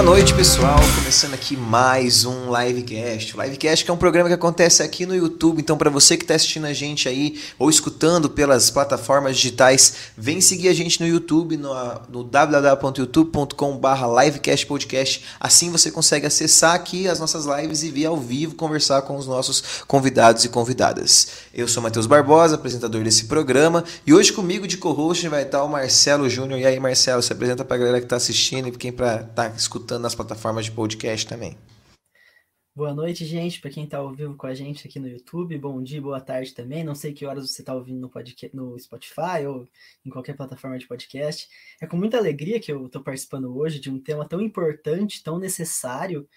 Boa noite, pessoal. Começando aqui mais um Livecast. O Livecast que é um programa que acontece aqui no YouTube. Então, para você que está assistindo a gente aí ou escutando pelas plataformas digitais, vem seguir a gente no YouTube, no, no www.youtube.com.br livecastpodcast. Assim você consegue acessar aqui as nossas lives e vir ao vivo conversar com os nossos convidados e convidadas. Eu sou Matheus Barbosa, apresentador desse programa, e hoje comigo de co-host vai estar o Marcelo Júnior. E aí, Marcelo, se apresenta para a galera que está assistindo e quem está escutando escutando nas plataformas de podcast também. Boa noite, gente, para quem está ao vivo com a gente aqui no YouTube. Bom dia, boa tarde também. Não sei que horas você está ouvindo no, podcast, no Spotify ou em qualquer plataforma de podcast. É com muita alegria que eu estou participando hoje de um tema tão importante, tão necessário.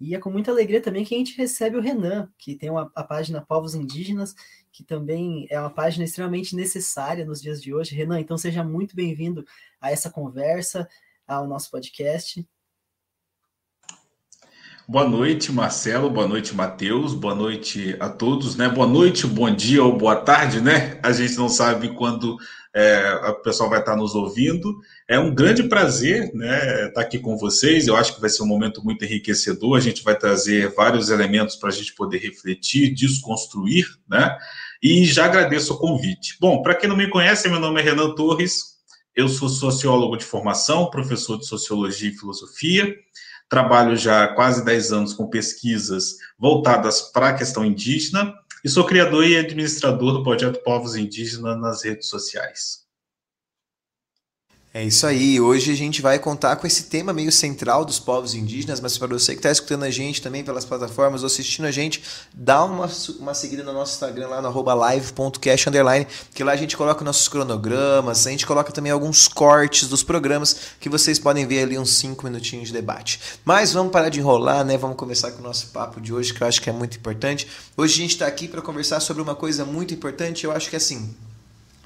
E é com muita alegria também que a gente recebe o Renan, que tem uma, a página Povos Indígenas, que também é uma página extremamente necessária nos dias de hoje. Renan, então seja muito bem-vindo a essa conversa, ao nosso podcast. Boa noite, Marcelo. Boa noite, Matheus. Boa noite a todos, né? Boa noite, bom dia ou boa tarde, né? A gente não sabe quando é, o pessoal vai estar nos ouvindo. É um grande prazer, né? Estar aqui com vocês. Eu acho que vai ser um momento muito enriquecedor. A gente vai trazer vários elementos para a gente poder refletir, desconstruir, né? E já agradeço o convite. Bom, para quem não me conhece, meu nome é Renan Torres. Eu sou sociólogo de formação, professor de sociologia e filosofia. Trabalho já há quase 10 anos com pesquisas voltadas para a questão indígena e sou criador e administrador do projeto Povos Indígenas nas redes sociais. É isso aí. Hoje a gente vai contar com esse tema meio central dos povos indígenas, mas para você que está escutando a gente também pelas plataformas ou assistindo a gente, dá uma, uma seguida no nosso Instagram lá no live.cash que lá a gente coloca nossos cronogramas, a gente coloca também alguns cortes dos programas que vocês podem ver ali uns 5 minutinhos de debate. Mas vamos parar de enrolar, né? Vamos começar com o nosso papo de hoje, que eu acho que é muito importante. Hoje a gente está aqui para conversar sobre uma coisa muito importante, eu acho que assim,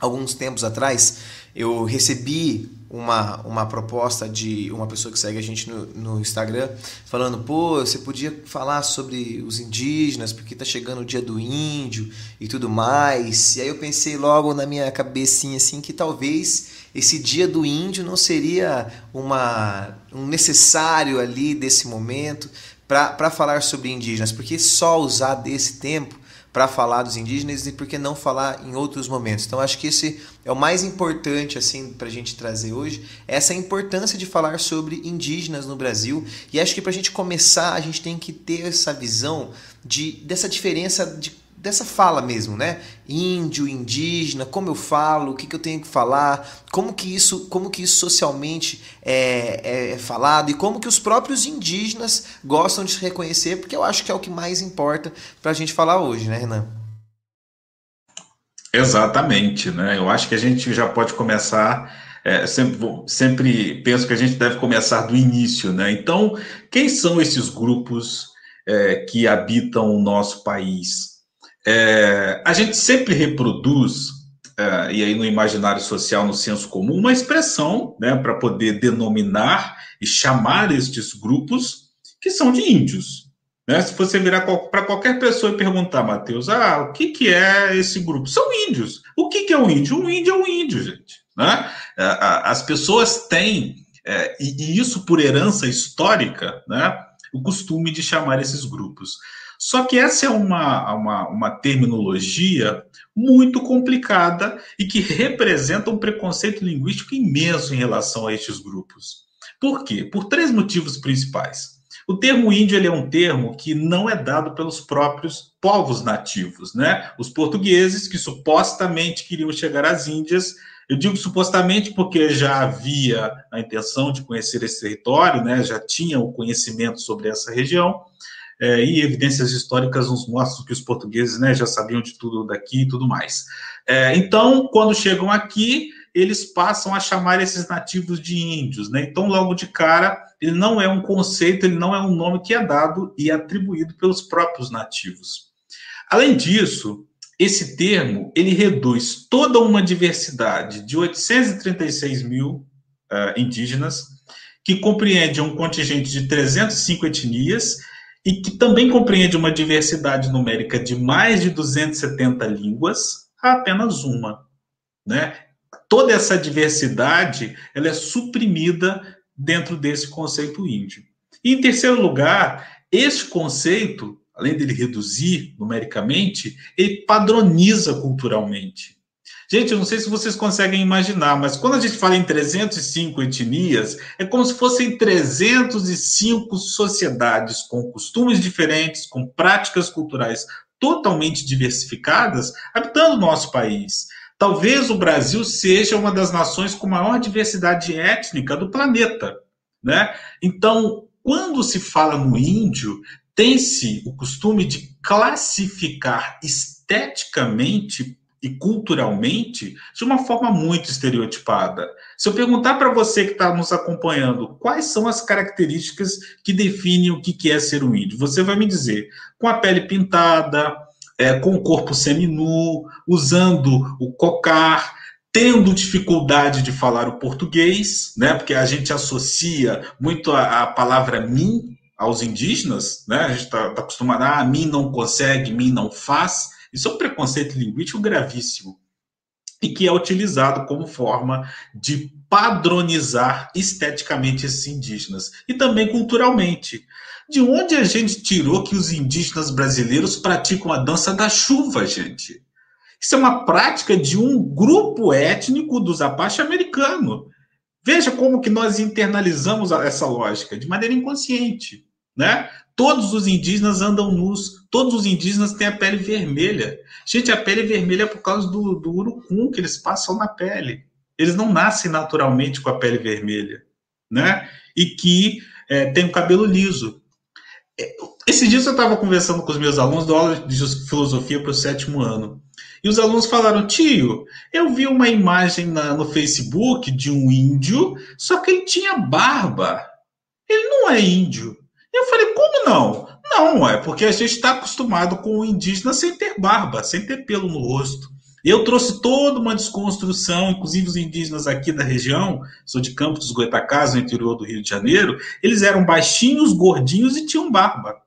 alguns tempos atrás, eu recebi uma, uma proposta de uma pessoa que segue a gente no, no Instagram, falando, pô, você podia falar sobre os indígenas, porque tá chegando o dia do índio e tudo mais. E aí eu pensei logo na minha cabecinha assim que talvez esse dia do índio não seria uma, um necessário ali desse momento para falar sobre indígenas, porque só usar desse tempo para falar dos indígenas e por que não falar em outros momentos. Então acho que esse é o mais importante assim para a gente trazer hoje, essa importância de falar sobre indígenas no Brasil. E acho que para a gente começar a gente tem que ter essa visão de dessa diferença de dessa fala mesmo, né? Índio, indígena, como eu falo, o que, que eu tenho que falar, como que isso, como que isso socialmente é, é, é, falado e como que os próprios indígenas gostam de se reconhecer, porque eu acho que é o que mais importa para a gente falar hoje, né, Renan? Exatamente, né? Eu acho que a gente já pode começar. É, sempre, sempre penso que a gente deve começar do início, né? Então, quem são esses grupos é, que habitam o nosso país? É, a gente sempre reproduz, é, e aí no imaginário social, no senso comum, uma expressão né, para poder denominar e chamar estes grupos que são de índios. Né? Se você virar para qualquer pessoa e perguntar, Matheus, ah, o que, que é esse grupo? São índios. O que, que é um índio? Um índio é um índio, gente. Né? As pessoas têm, é, e isso por herança histórica, né, o costume de chamar esses grupos. Só que essa é uma, uma, uma terminologia muito complicada e que representa um preconceito linguístico imenso em relação a estes grupos. Por quê? Por três motivos principais. O termo índio ele é um termo que não é dado pelos próprios povos nativos, né? Os portugueses que supostamente queriam chegar às Índias, eu digo supostamente porque já havia a intenção de conhecer esse território, né? Já tinha o conhecimento sobre essa região é, e evidências históricas nos mostram que os portugueses né, já sabiam de tudo daqui e tudo mais. É, então, quando chegam aqui, eles passam a chamar esses nativos de índios. Né? Então, logo de cara, ele não é um conceito, ele não é um nome que é dado e atribuído pelos próprios nativos. Além disso, esse termo ele reduz toda uma diversidade de 836 mil uh, indígenas, que compreende um contingente de 305 etnias e que também compreende uma diversidade numérica de mais de 270 línguas a apenas uma. Né? Toda essa diversidade ela é suprimida dentro desse conceito índio. E, em terceiro lugar, esse conceito, além dele reduzir numericamente, ele padroniza culturalmente. Gente, eu não sei se vocês conseguem imaginar, mas quando a gente fala em 305 etnias, é como se fossem 305 sociedades com costumes diferentes, com práticas culturais totalmente diversificadas, habitando o nosso país. Talvez o Brasil seja uma das nações com maior diversidade étnica do planeta. Né? Então, quando se fala no índio, tem-se o costume de classificar esteticamente e culturalmente de uma forma muito estereotipada. Se eu perguntar para você que está nos acompanhando quais são as características que definem o que é ser um índio, você vai me dizer com a pele pintada, é, com o corpo seminu, usando o cocar, tendo dificuldade de falar o português, né? Porque a gente associa muito a, a palavra mim aos indígenas, né? A gente está tá acostumado a ah, mim não consegue, mim não faz. Isso é um preconceito linguístico gravíssimo e que é utilizado como forma de padronizar esteticamente esses indígenas e também culturalmente. De onde a gente tirou que os indígenas brasileiros praticam a dança da chuva, gente? Isso é uma prática de um grupo étnico dos Apache americano. Veja como que nós internalizamos essa lógica de maneira inconsciente, né? Todos os indígenas andam nus, todos os indígenas têm a pele vermelha. Gente, a pele vermelha é por causa do, do urucum que eles passam na pele. Eles não nascem naturalmente com a pele vermelha, né? E que é, tem o cabelo liso. É, Esses dias eu estava conversando com os meus alunos da aula de filosofia para o sétimo ano. E os alunos falaram: tio, eu vi uma imagem na, no Facebook de um índio, só que ele tinha barba. Ele não é índio. Eu falei: como não? Não, é porque a gente está acostumado com o indígena sem ter barba, sem ter pelo no rosto. Eu trouxe toda uma desconstrução, inclusive os indígenas aqui da região, sou de Campos dos no interior do Rio de Janeiro, eles eram baixinhos, gordinhos e tinham barba.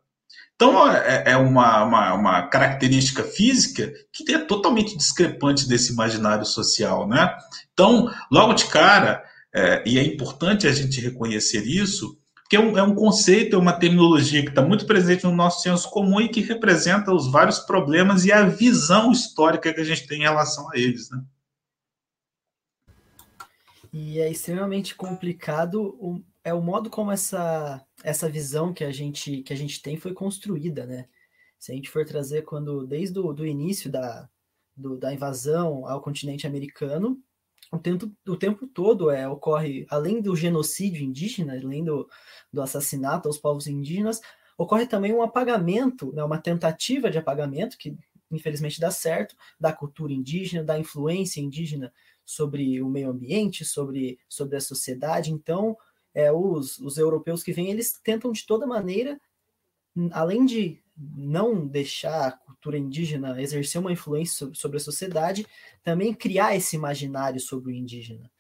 Então, é, é uma, uma, uma, característica física que é totalmente discrepante desse imaginário social, né? Então, logo de cara, é, e é importante a gente reconhecer isso, porque é um, é um conceito, é uma terminologia que está muito presente no nosso senso comum e que representa os vários problemas e a visão histórica que a gente tem em relação a eles, né? E é extremamente complicado o, é o modo como essa, essa visão que a gente que a gente tem foi construída, né? Se a gente for trazer quando desde o do início da, do, da invasão ao continente americano, o tempo, o tempo todo é, ocorre, além do genocídio indígena, além do, do assassinato aos povos indígenas, ocorre também um apagamento, né, uma tentativa de apagamento, que infelizmente dá certo, da cultura indígena, da influência indígena sobre o meio ambiente, sobre, sobre a sociedade. Então, é, os, os europeus que vêm, eles tentam de toda maneira, além de não deixar cultura indígena exercer uma influência sobre a sociedade, também criar esse imaginário sobre o indígena.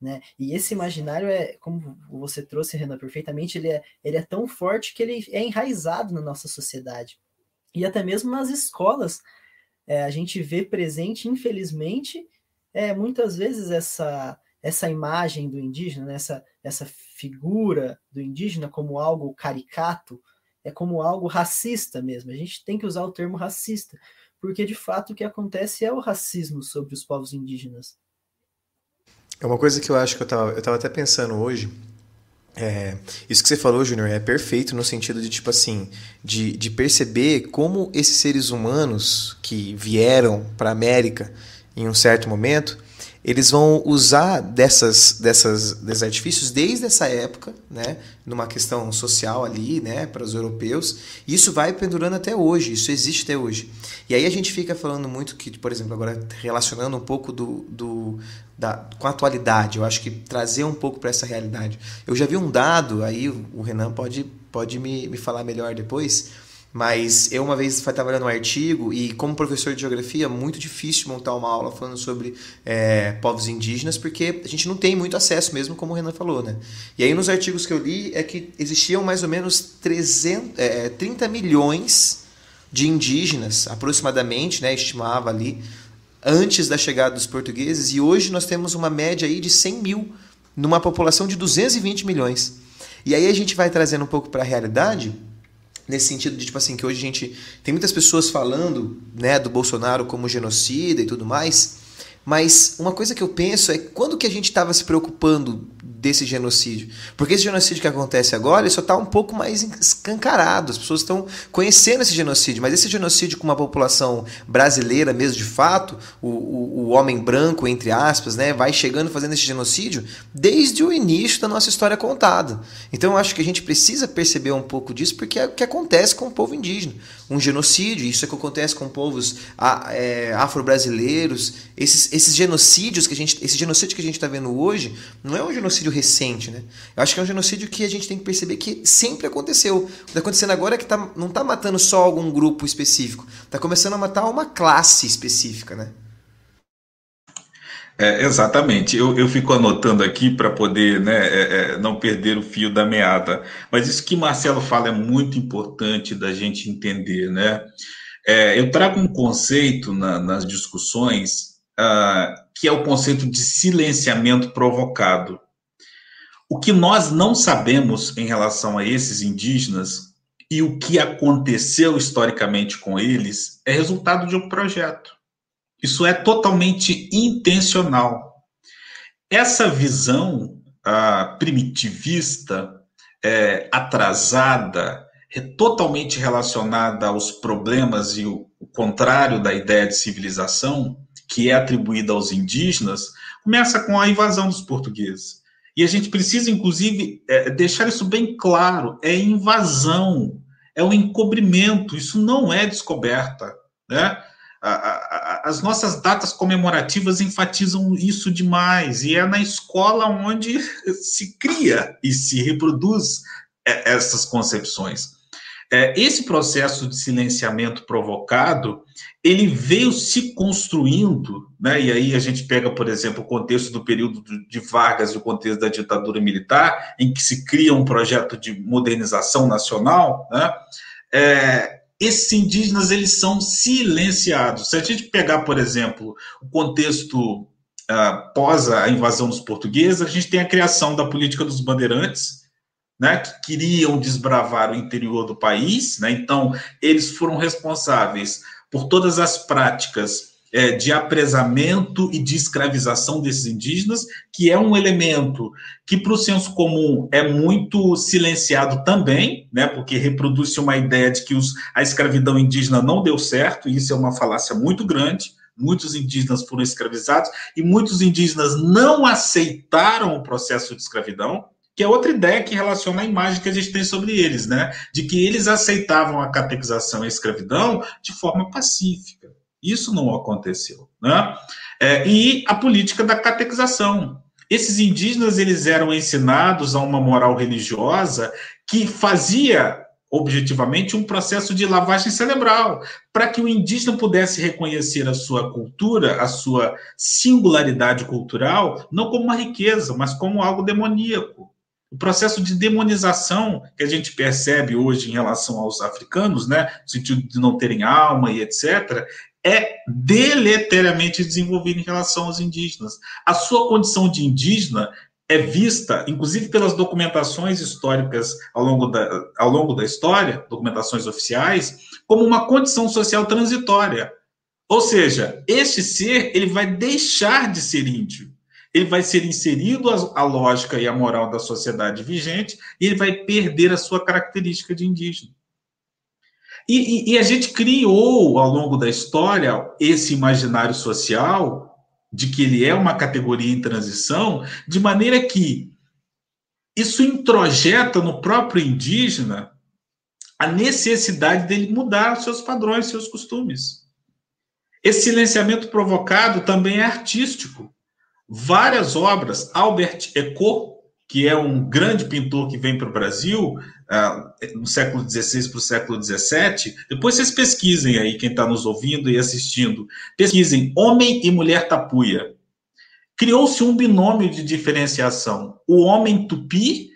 Né? E esse imaginário é, como você trouxe, Renan, perfeitamente, ele é, ele é tão forte que ele é enraizado na nossa sociedade. E até mesmo nas escolas, é, a gente vê presente, infelizmente, é, muitas vezes essa, essa imagem do indígena, né, essa, essa figura do indígena como algo caricato, é como algo racista mesmo. A gente tem que usar o termo racista, porque de fato o que acontece é o racismo sobre os povos indígenas. É uma coisa que eu acho que eu estava eu tava até pensando hoje. É, isso que você falou, Júnior, é perfeito no sentido de, tipo assim, de, de perceber como esses seres humanos que vieram para a América em um certo momento, eles vão usar dessas, dessas, desses artifícios desde essa época, né, numa questão social ali, né, para os europeus. E isso vai pendurando até hoje, isso existe até hoje. E aí a gente fica falando muito que, por exemplo, agora relacionando um pouco do, do da, com a atualidade, eu acho que trazer um pouco para essa realidade. Eu já vi um dado, aí o Renan pode, pode me, me falar melhor depois, mas eu uma vez estava trabalhando um artigo e como professor de geografia é muito difícil montar uma aula falando sobre é, povos indígenas porque a gente não tem muito acesso mesmo, como o Renan falou, né? E aí nos artigos que eu li é que existiam mais ou menos 300, é, 30 milhões de indígenas, aproximadamente, né, estimava ali, antes da chegada dos portugueses e hoje nós temos uma média aí de 100 mil numa população de 220 milhões. E aí a gente vai trazendo um pouco para a realidade, nesse sentido de tipo assim que hoje a gente tem muitas pessoas falando, né, do Bolsonaro como genocida e tudo mais, mas uma coisa que eu penso é quando que a gente estava se preocupando desse genocídio. Porque esse genocídio que acontece agora ele só está um pouco mais escancarado. As pessoas estão conhecendo esse genocídio, mas esse genocídio com uma população brasileira mesmo de fato, o, o, o homem branco, entre aspas, né, vai chegando fazendo esse genocídio desde o início da nossa história contada. Então eu acho que a gente precisa perceber um pouco disso, porque é o que acontece com o povo indígena. Um genocídio, isso é o que acontece com povos é, afro-brasileiros. Esses, esses genocídios que a gente. Esse genocídio que a gente está vendo hoje não é um genocídio genocídio recente, né? Eu acho que é um genocídio que a gente tem que perceber que sempre aconteceu. O que está acontecendo agora é que tá, não está matando só algum grupo específico, está começando a matar uma classe específica, né? É, exatamente. Eu, eu fico anotando aqui para poder né, é, é, não perder o fio da meada. Mas isso que Marcelo fala é muito importante da gente entender. Né? É, eu trago um conceito na, nas discussões uh, que é o conceito de silenciamento provocado. O que nós não sabemos em relação a esses indígenas e o que aconteceu historicamente com eles é resultado de um projeto. Isso é totalmente intencional. Essa visão ah, primitivista, é, atrasada, é totalmente relacionada aos problemas e o, o contrário da ideia de civilização, que é atribuída aos indígenas, começa com a invasão dos portugueses. E a gente precisa, inclusive, é, deixar isso bem claro: é invasão, é um encobrimento, isso não é descoberta. Né? A, a, as nossas datas comemorativas enfatizam isso demais, e é na escola onde se cria e se reproduz é, essas concepções. É, esse processo de silenciamento provocado ele veio se construindo, né? e aí a gente pega, por exemplo, o contexto do período de Vargas e o contexto da ditadura militar, em que se cria um projeto de modernização nacional, né? É, esses indígenas eles são silenciados. Se a gente pegar, por exemplo, o contexto uh, pós a invasão dos portugueses, a gente tem a criação da política dos bandeirantes, né, que queriam desbravar o interior do país, né, então eles foram responsáveis por todas as práticas é, de apresamento e de escravização desses indígenas, que é um elemento que, para o senso comum, é muito silenciado também, né, porque reproduz-se uma ideia de que os, a escravidão indígena não deu certo, e isso é uma falácia muito grande. Muitos indígenas foram escravizados e muitos indígenas não aceitaram o processo de escravidão, que é outra ideia que relaciona a imagem que a gente tem sobre eles, né? De que eles aceitavam a catequização e a escravidão de forma pacífica. Isso não aconteceu, né? É, e a política da catequização. Esses indígenas eles eram ensinados a uma moral religiosa que fazia objetivamente um processo de lavagem cerebral, para que o indígena pudesse reconhecer a sua cultura, a sua singularidade cultural, não como uma riqueza, mas como algo demoníaco. O processo de demonização que a gente percebe hoje em relação aos africanos, né, no sentido de não terem alma e etc., é deleteriamente desenvolvido em relação aos indígenas. A sua condição de indígena é vista, inclusive pelas documentações históricas ao longo da, ao longo da história, documentações oficiais, como uma condição social transitória. Ou seja, este ser ele vai deixar de ser índio ele vai ser inserido à lógica e à moral da sociedade vigente e ele vai perder a sua característica de indígena. E, e, e, a gente criou, ao longo da história, esse imaginário social de que ele é uma categoria em transição, de maneira que isso introjeta no próprio indígena a necessidade dele mudar seus padrões, seus costumes. Esse silenciamento provocado também é artístico várias obras. Albert Eco, que é um grande pintor que vem para o Brasil uh, no século XVI para o século XVII. Depois vocês pesquisem aí, quem está nos ouvindo e assistindo. Pesquisem Homem e Mulher Tapuia. Criou-se um binômio de diferenciação. O homem tupi,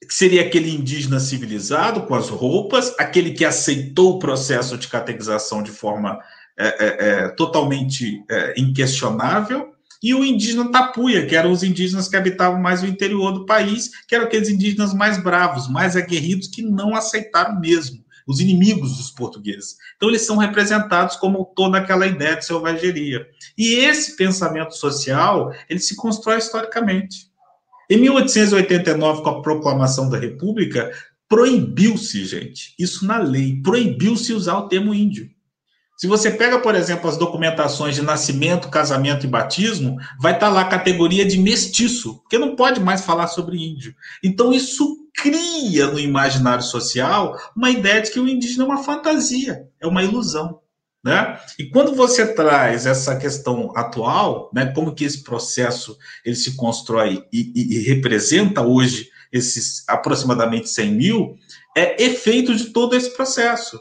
que seria aquele indígena civilizado, com as roupas, aquele que aceitou o processo de catequização de forma é, é, é, totalmente é, inquestionável, e o indígena tapuia, que eram os indígenas que habitavam mais o interior do país, que eram aqueles indígenas mais bravos, mais aguerridos, que não aceitaram mesmo, os inimigos dos portugueses. Então, eles são representados como toda aquela ideia de selvageria. E esse pensamento social, ele se constrói historicamente. Em 1889, com a proclamação da República, proibiu-se, gente, isso na lei, proibiu-se usar o termo índio. Se você pega, por exemplo, as documentações de nascimento, casamento e batismo, vai estar tá lá a categoria de mestiço, porque não pode mais falar sobre índio. Então, isso cria no imaginário social uma ideia de que o indígena é uma fantasia, é uma ilusão. Né? E quando você traz essa questão atual, né, como que esse processo ele se constrói e, e, e representa hoje esses aproximadamente 100 mil, é efeito de todo esse processo.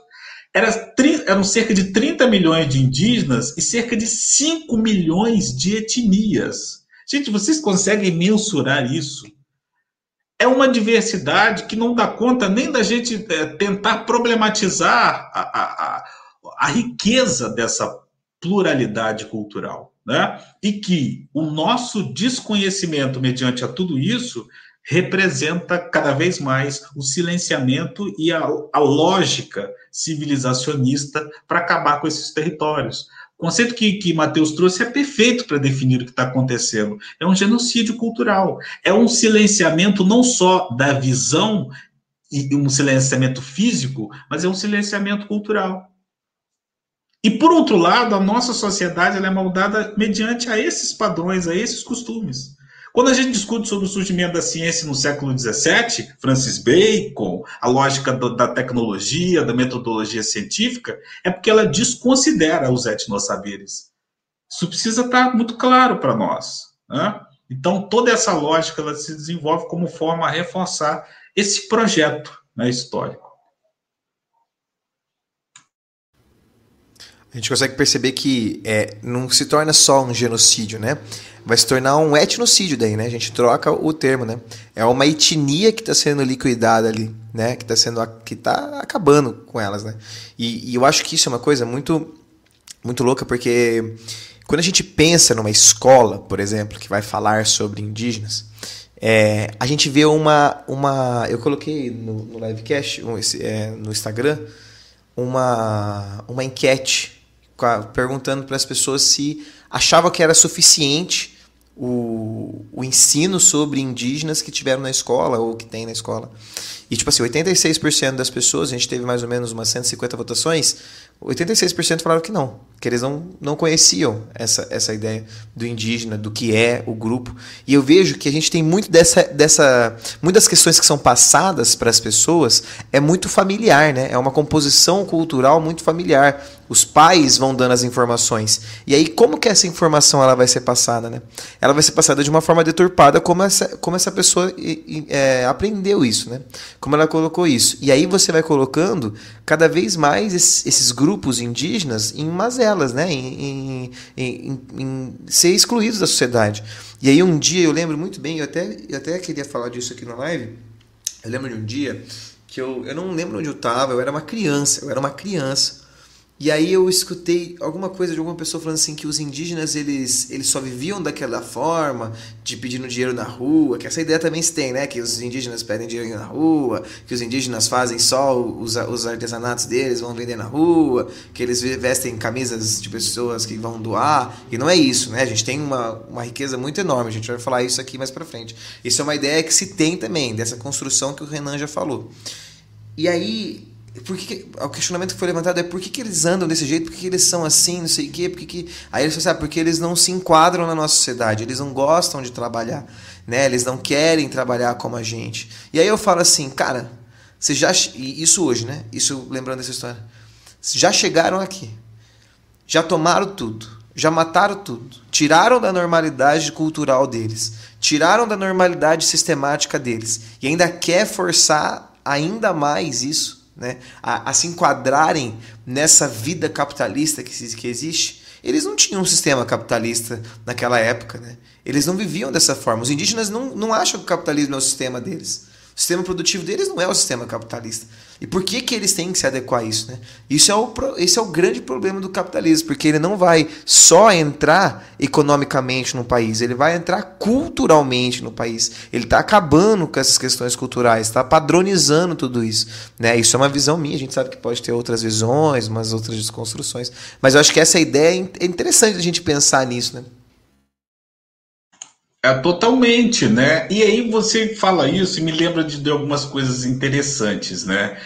Era, eram cerca de 30 milhões de indígenas e cerca de 5 milhões de etnias. Gente, vocês conseguem mensurar isso? É uma diversidade que não dá conta nem da gente é, tentar problematizar a, a, a, a riqueza dessa pluralidade cultural. Né? E que o nosso desconhecimento mediante a tudo isso representa cada vez mais o silenciamento e a, a lógica civilizacionista para acabar com esses territórios. O conceito que, que Mateus trouxe é perfeito para definir o que está acontecendo. É um genocídio cultural. É um silenciamento não só da visão e um silenciamento físico, mas é um silenciamento cultural. E por outro lado, a nossa sociedade é moldada mediante a esses padrões, a esses costumes. Quando a gente discute sobre o surgimento da ciência no século XVII, Francis Bacon, a lógica do, da tecnologia, da metodologia científica, é porque ela desconsidera os etnossaberes. Isso precisa estar muito claro para nós. Né? Então, toda essa lógica ela se desenvolve como forma a reforçar esse projeto né, histórico. A gente consegue perceber que é, não se torna só um genocídio, né? vai se tornar um etnocídio daí, né? A gente troca o termo, né? É uma etnia que está sendo liquidada ali, né? Que está sendo que tá acabando com elas, né? E, e, eu acho que isso é uma coisa muito muito louca porque quando a gente pensa numa escola, por exemplo, que vai falar sobre indígenas, é, a gente vê uma uma eu coloquei no, no livecast um, é, no Instagram uma uma enquete perguntando para as pessoas se achava que era suficiente o, o ensino sobre indígenas que tiveram na escola ou que tem na escola. E, tipo assim, 86% das pessoas, a gente teve mais ou menos umas 150 votações, 86% falaram que não, que eles não, não conheciam essa, essa ideia do indígena, do que é o grupo. E eu vejo que a gente tem muito dessa. dessa muitas questões que são passadas para as pessoas é muito familiar, né? É uma composição cultural muito familiar. Os pais vão dando as informações. E aí, como que essa informação ela vai ser passada, né? Ela vai ser passada de uma forma deturpada, como essa, como essa pessoa é, aprendeu isso, né? Como ela colocou isso. E aí você vai colocando cada vez mais esses, grupos indígenas em mazelas, né? Em, em, em, em, ser excluídos da sociedade. E aí um dia eu lembro muito bem, eu até, eu até queria falar disso aqui na live. Eu lembro de um dia que eu, eu não lembro onde eu estava, eu era uma criança, eu era uma criança. E aí eu escutei alguma coisa de alguma pessoa falando assim que os indígenas eles, eles só viviam daquela forma, de pedindo dinheiro na rua, que essa ideia também se tem, né? Que os indígenas pedem dinheiro na rua, que os indígenas fazem só os, os artesanatos deles, vão vender na rua, que eles vestem camisas de pessoas que vão doar. E não é isso, né? A gente tem uma, uma riqueza muito enorme, a gente vai falar isso aqui mais pra frente. Isso é uma ideia que se tem também, dessa construção que o Renan já falou. E aí por que, o questionamento que foi levantado é por que, que eles andam desse jeito, por que, que eles são assim, não sei o quê, por que, que... Aí eles falaram, assim, ah, porque eles não se enquadram na nossa sociedade, eles não gostam de trabalhar, né? Eles não querem trabalhar como a gente. E aí eu falo assim, cara, vocês já... Isso hoje, né? Isso lembrando dessa história. Já chegaram aqui, já tomaram tudo, já mataram tudo, tiraram da normalidade cultural deles, tiraram da normalidade sistemática deles, e ainda quer forçar ainda mais isso né, a, a, se enquadrarem nessa vida capitalista que, que existe, eles não tinham um sistema capitalista naquela época. Né? Eles não viviam dessa forma. Os indígenas não, não acham que o capitalismo é o sistema deles. O sistema produtivo deles não é o sistema capitalista. E por que, que eles têm que se adequar a isso? Né? Isso é o, esse é o grande problema do capitalismo, porque ele não vai só entrar economicamente no país, ele vai entrar culturalmente no país. Ele está acabando com essas questões culturais, está padronizando tudo isso. Né? Isso é uma visão minha, a gente sabe que pode ter outras visões, umas outras desconstruções, mas eu acho que essa ideia é, é interessante a gente pensar nisso. Né? É, totalmente, né? E aí você fala isso e me lembra de, de algumas coisas interessantes, né?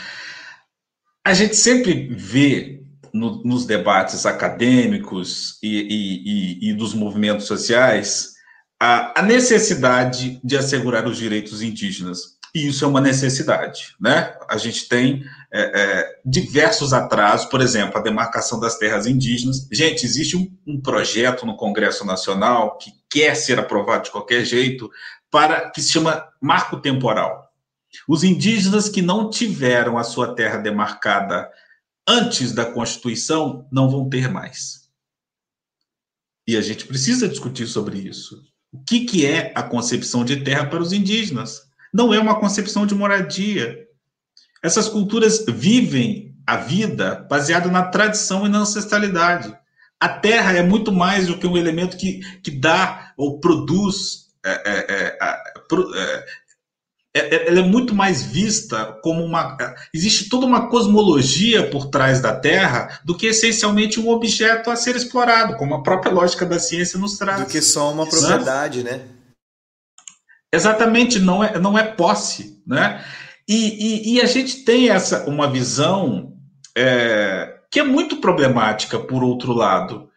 A gente sempre vê no, nos debates acadêmicos e, e, e, e dos movimentos sociais a, a necessidade de assegurar os direitos indígenas. E isso é uma necessidade, né? A gente tem é, é, diversos atrasos, por exemplo, a demarcação das terras indígenas. Gente, existe um, um, projeto no Congresso Nacional que quer ser aprovado de qualquer jeito para que se chama marco temporal. Os indígenas que não tiveram a sua terra demarcada antes da Constituição não vão ter mais. E a gente precisa discutir sobre isso. O que, que é a concepção de terra para os indígenas? Não é uma concepção de moradia. Essas culturas vivem a vida baseada na tradição e na ancestralidade. A terra é muito mais do que um elemento que, que dá ou produz. É, é, é, é, é ela é muito mais vista como uma. Existe toda uma cosmologia por trás da Terra do que essencialmente um objeto a ser explorado, como a própria lógica da ciência nos traz. Do que só uma propriedade, né? Exatamente, não é, não é posse, né? E, e, e a gente tem essa uma visão é, que é muito problemática, por outro lado.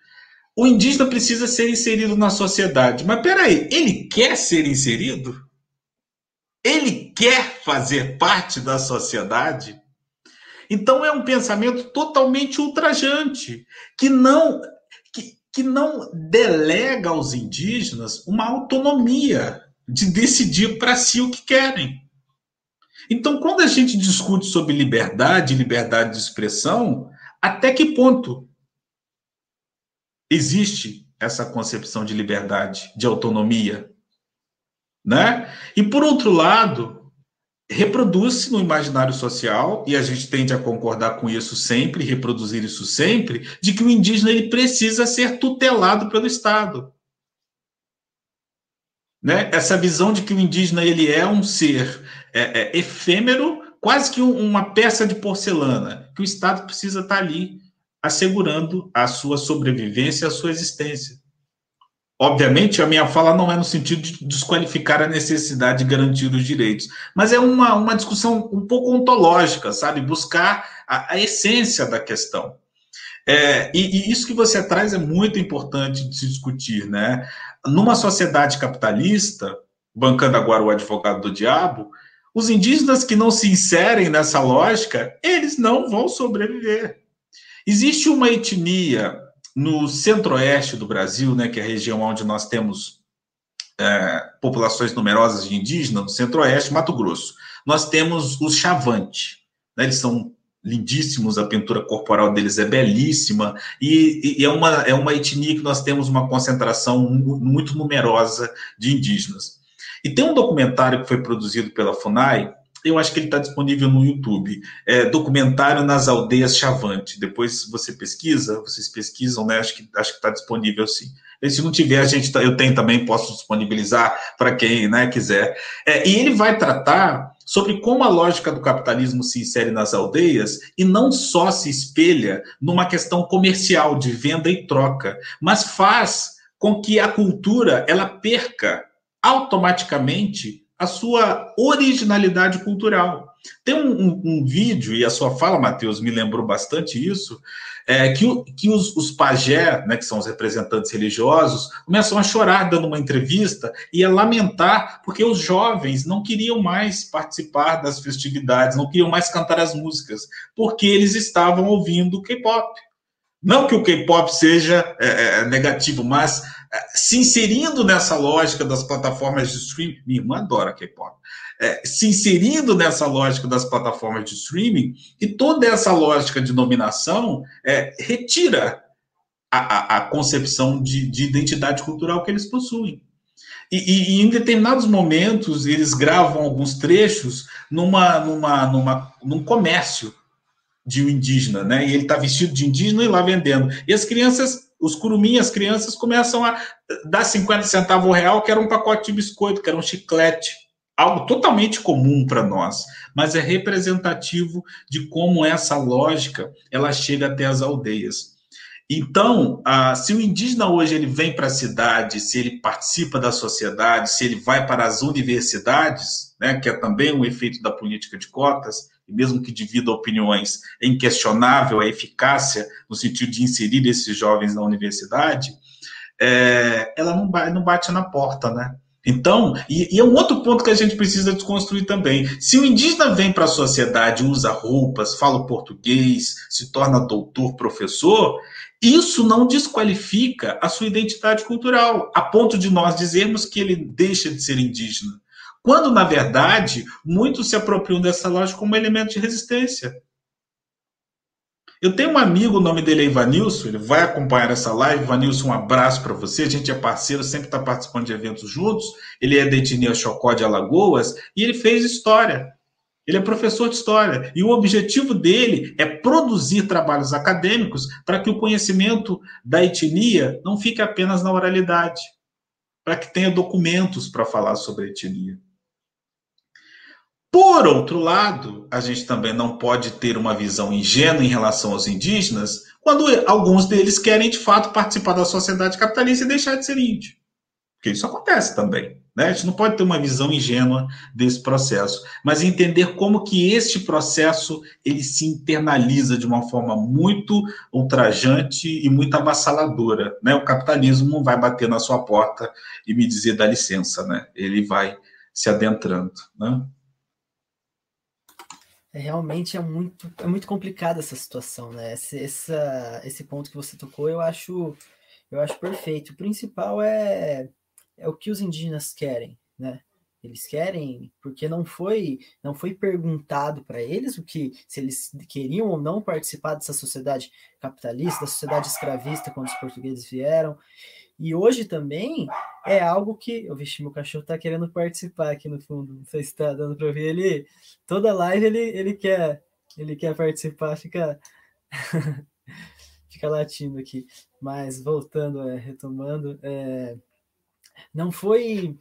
O indígena precisa ser inserido na sociedade. Mas peraí, ele quer ser inserido? Ele quer fazer parte da sociedade? Então é um pensamento totalmente ultrajante, que não que, que não delega aos indígenas uma autonomia de decidir para si o que querem. Então, quando a gente discute sobre liberdade, liberdade de expressão, até que ponto existe essa concepção de liberdade, de autonomia? Né? E por outro lado, reproduz-se no imaginário social, e a gente tende a concordar com isso sempre, reproduzir isso sempre, de que o indígena ele precisa ser tutelado pelo Estado né? Essa visão de que o indígena ele é um ser é, é, efêmero, quase que um, uma peça de porcelana, que o Estado precisa estar ali assegurando a sua sobrevivência, a sua existência. Obviamente, a minha fala não é no sentido de desqualificar a necessidade de garantir os direitos, mas é uma, uma discussão um pouco ontológica, sabe? Buscar a, a essência da questão. É, e, e, isso que você traz é muito importante de se discutir, né? Numa sociedade capitalista, bancando agora o advogado do diabo, os indígenas que não se inserem nessa lógica, eles não vão sobreviver. Existe uma etnia no centro-oeste do Brasil, né, que é a região onde nós temos é, populações numerosas de indígenas, no centro-oeste, Mato Grosso. Nós temos os Chavante, né, eles são lindíssimos, a pintura corporal deles é belíssima, e, e, é, uma, é uma etnia que nós temos uma concentração muito numerosa de indígenas. E tem um documentário que foi produzido pela FUNAI, eu acho que ele está disponível no YouTube, é Documentário nas Aldeias Chavante. Depois você pesquisa, vocês pesquisam, né? Acho que acho que está disponível sim. E se não tiver, a gente tá, eu tenho também, posso disponibilizar para quem né, quiser. É, e ele vai tratar sobre como a lógica do capitalismo se insere nas aldeias e não só se espelha numa questão comercial de venda e troca, mas faz com que a cultura ela perca automaticamente a sua originalidade cultural. Tem um, um, um vídeo, e a sua fala, Matheus, me lembrou bastante isso, é, que, que os, os pajé, né, que são os representantes religiosos, começam a chorar dando uma entrevista e a lamentar porque os jovens não queriam mais participar das festividades, não queriam mais cantar as músicas, porque eles estavam ouvindo K-pop. Não que o K-pop seja é, é negativo, mas é, se inserindo nessa lógica das plataformas de streaming, minha irmã adora K-pop é, se inserindo nessa lógica das plataformas de streaming, e toda essa lógica de nominação é, retira a, a, a concepção de, de, identidade cultural que eles possuem. E, e, em determinados momentos eles gravam alguns trechos numa, numa, numa, num comércio de um indígena, né? E ele está vestido de indígena e lá vendendo. E as crianças, os curuminhas, as crianças começam a dar 50 centavos real, que era um pacote de biscoito, que era um chiclete. Algo totalmente comum para nós, mas é representativo de como essa lógica ela chega até as aldeias. Então, ah, se o indígena hoje ele vem para a cidade, se ele participa da sociedade, se ele vai para as universidades, né, que é também um efeito da política de cotas, e mesmo que divida opiniões, é inquestionável a eficácia no sentido de inserir esses jovens na universidade, é, ela não bate, não bate na porta, né? Então, e, e, é um outro ponto que a gente precisa desconstruir também. Se o indígena vem para a sociedade, usa roupas, fala português, se torna doutor, professor, isso não desqualifica a sua identidade cultural, a ponto de nós dizermos que ele deixa de ser indígena. Quando, na verdade, muitos se apropriam dessa lógica como elemento de resistência. Eu tenho um amigo, o nome dele é Ivanilson, ele vai acompanhar essa live. Ivanilson, um abraço para você. A gente é parceiro, sempre está participando de eventos juntos. Ele é da etnia Chocó de Alagoas e ele fez história. Ele é professor de história. E o objetivo dele é produzir trabalhos acadêmicos para que o conhecimento da etnia não fique apenas na oralidade, para que tenha documentos para falar sobre a etnia. Por outro lado, a gente também não pode ter uma visão ingênua em relação aos indígenas quando alguns deles querem de fato participar da sociedade capitalista e deixar de ser índio. Porque isso acontece também. Né? A gente não pode ter uma visão ingênua desse processo, mas entender como que este processo ele se internaliza de uma forma muito ultrajante e muito avassaladora. Né? O capitalismo não vai bater na sua porta e me dizer dá licença, né? ele vai se adentrando. Né? É, realmente é muito, é muito complicada essa situação, né? Esse, essa, esse ponto que você tocou, eu acho, eu acho perfeito. O principal é, é o que os indígenas querem, né? Eles querem, porque não foi, não foi perguntado para eles o que se eles queriam ou não participar dessa sociedade capitalista, da sociedade escravista quando os portugueses vieram. E hoje também é algo que. Eu vixe, meu cachorro tá querendo participar aqui no fundo. Não sei se tá dando para ver. Ele. Toda live ele, ele quer. Ele quer participar, fica. fica latindo aqui. Mas voltando, é, retomando, é, não foi.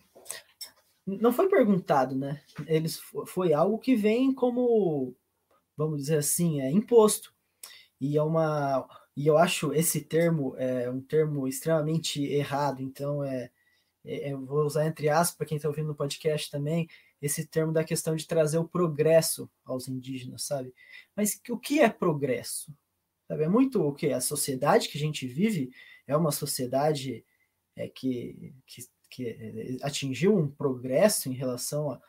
Não foi perguntado, né? Eles foi algo que vem como, vamos dizer assim, é imposto. E é uma e eu acho esse termo é um termo extremamente errado, então é, é, é vou usar entre aspas para quem está ouvindo no podcast também, esse termo da questão de trazer o progresso aos indígenas, sabe? Mas o que é progresso? Sabe? É muito o que? A sociedade que a gente vive é uma sociedade é, que, que, que atingiu um progresso em relação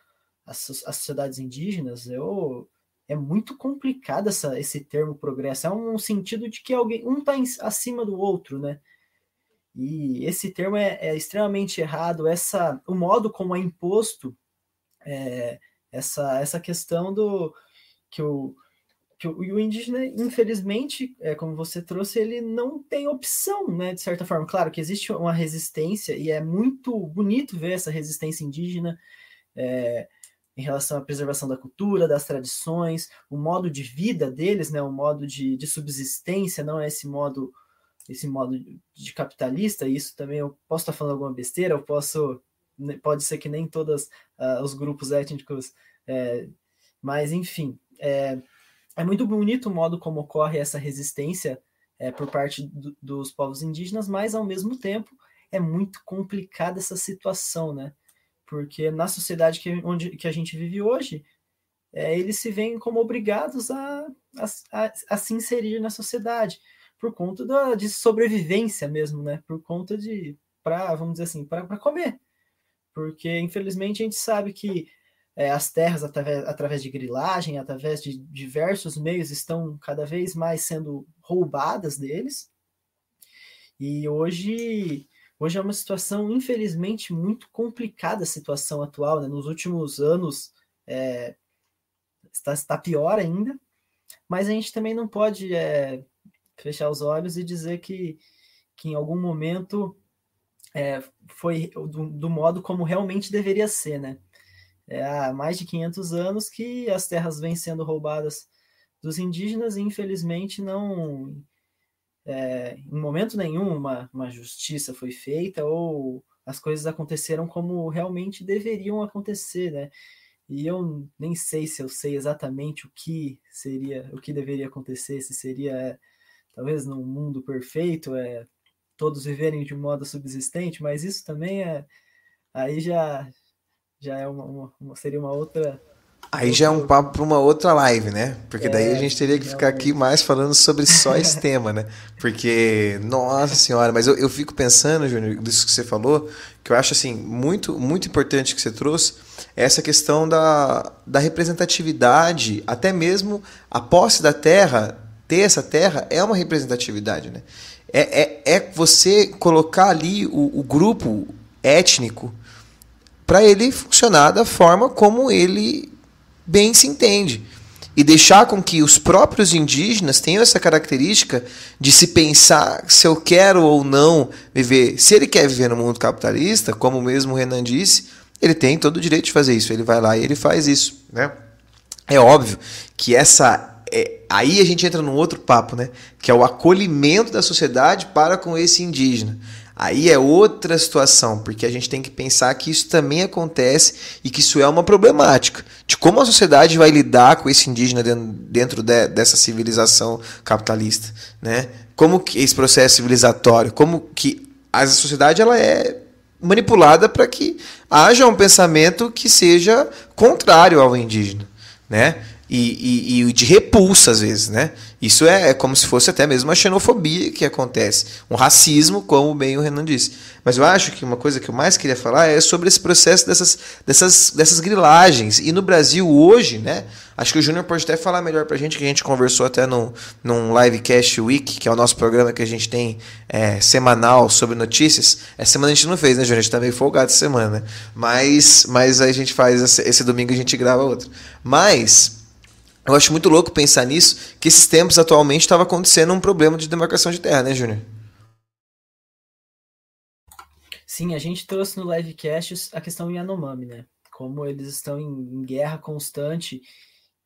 às sociedades indígenas. Eu, é muito complicado essa, esse termo progresso. É um sentido de que alguém um está acima do outro, né? E esse termo é, é, extremamente errado. Essa, o modo como é imposto é, essa, essa questão do que o, que o, o indígena, infelizmente, é, como você trouxe, ele não tem opção, né? De certa forma. Claro que existe uma resistência e é muito bonito ver essa resistência indígena. É, em relação à preservação da cultura, das tradições, o modo de vida deles, né, o modo de, de subsistência, não é esse modo esse modo de capitalista, isso também eu posso estar falando alguma besteira, eu posso né, pode ser que nem todos uh, ah, os grupos étnicos, é, mas enfim, é, é muito bonito o modo como ocorre essa resistência é, por parte do, dos povos indígenas, mas ao mesmo tempo é muito complicada essa situação, né? Porque na sociedade que, onde, que a gente vive hoje, é, eles se veem como obrigados a, a, a, se inserir na sociedade, por conta da, de sobrevivência mesmo, né? Por conta de, para vamos dizer assim, para comer. Porque, infelizmente, a gente sabe que é, as terras, através, através de grilagem, através de diversos meios, estão cada vez mais sendo roubadas deles. E hoje Hoje é uma situação, infelizmente, muito complicada a situação atual. Né? Nos últimos anos é, está, está, pior ainda, mas a gente também não pode é, fechar os olhos e dizer que, que em algum momento é, foi do, do, modo como realmente deveria ser, né? É, há mais de 500 anos que as terras vêm sendo roubadas dos indígenas e infelizmente não é, em momento nenhum uma, uma justiça foi feita ou as coisas aconteceram como realmente deveriam acontecer, né? E eu nem sei se eu sei exatamente o que seria, o que deveria acontecer, se seria talvez num mundo perfeito, é todos viverem de modo subsistente, mas isso também é aí já já é uma, uma seria uma outra Aí já é um papo para uma outra live, né? Porque daí a é, gente teria que ficar aqui mais falando sobre só esse tema, né? Porque, nossa senhora, mas eu, eu fico pensando, Júnior, disso que você falou, que eu acho assim, muito, muito importante que você trouxe, é essa questão da, da representatividade, até mesmo a posse da terra, ter essa terra é uma representatividade, né? É, é, é você colocar ali o, o grupo étnico para ele funcionar da forma como ele bem se entende. E deixar com que os próprios indígenas tenham essa característica de se pensar se eu quero ou não viver. Se ele quer viver no mundo capitalista, como mesmo o Renan disse, ele tem todo o direito de fazer isso. Ele vai lá e ele faz isso. Né? É óbvio que essa. É, aí a gente entra num outro papo, né? Que é o acolhimento da sociedade para com esse indígena. Aí é outra situação, porque a gente tem que pensar que isso também acontece e que isso é uma problemática de como a sociedade vai lidar com esse indígena dentro de, dessa civilização capitalista, né? Como que esse processo civilizatório, como que a sociedade ela é manipulada para que haja um pensamento que seja contrário ao indígena, né? E, e, e, de repulsa às vezes, né? Isso é, é, como se fosse até mesmo uma xenofobia que acontece, um racismo, como bem o Renan disse. Mas eu acho que uma coisa que eu mais queria falar é sobre esse processo dessas, dessas, dessas grilagens. E no Brasil hoje, né? Acho que o Júnior pode até falar melhor pra gente, que a gente conversou até num, num Livecast Week, que é o nosso programa que a gente tem é, semanal sobre notícias. Essa semana a gente não fez, né, Júnior? A gente tá meio folgado essa semana? Mas, mas a gente faz, esse domingo a gente grava outro. Mas eu acho muito louco pensar nisso, que esses tempos atualmente estava acontecendo um problema de demarcação de terra, né, Júnior? Sim, a gente trouxe no livecast a questão Yanomami, né? Como eles estão em, em guerra constante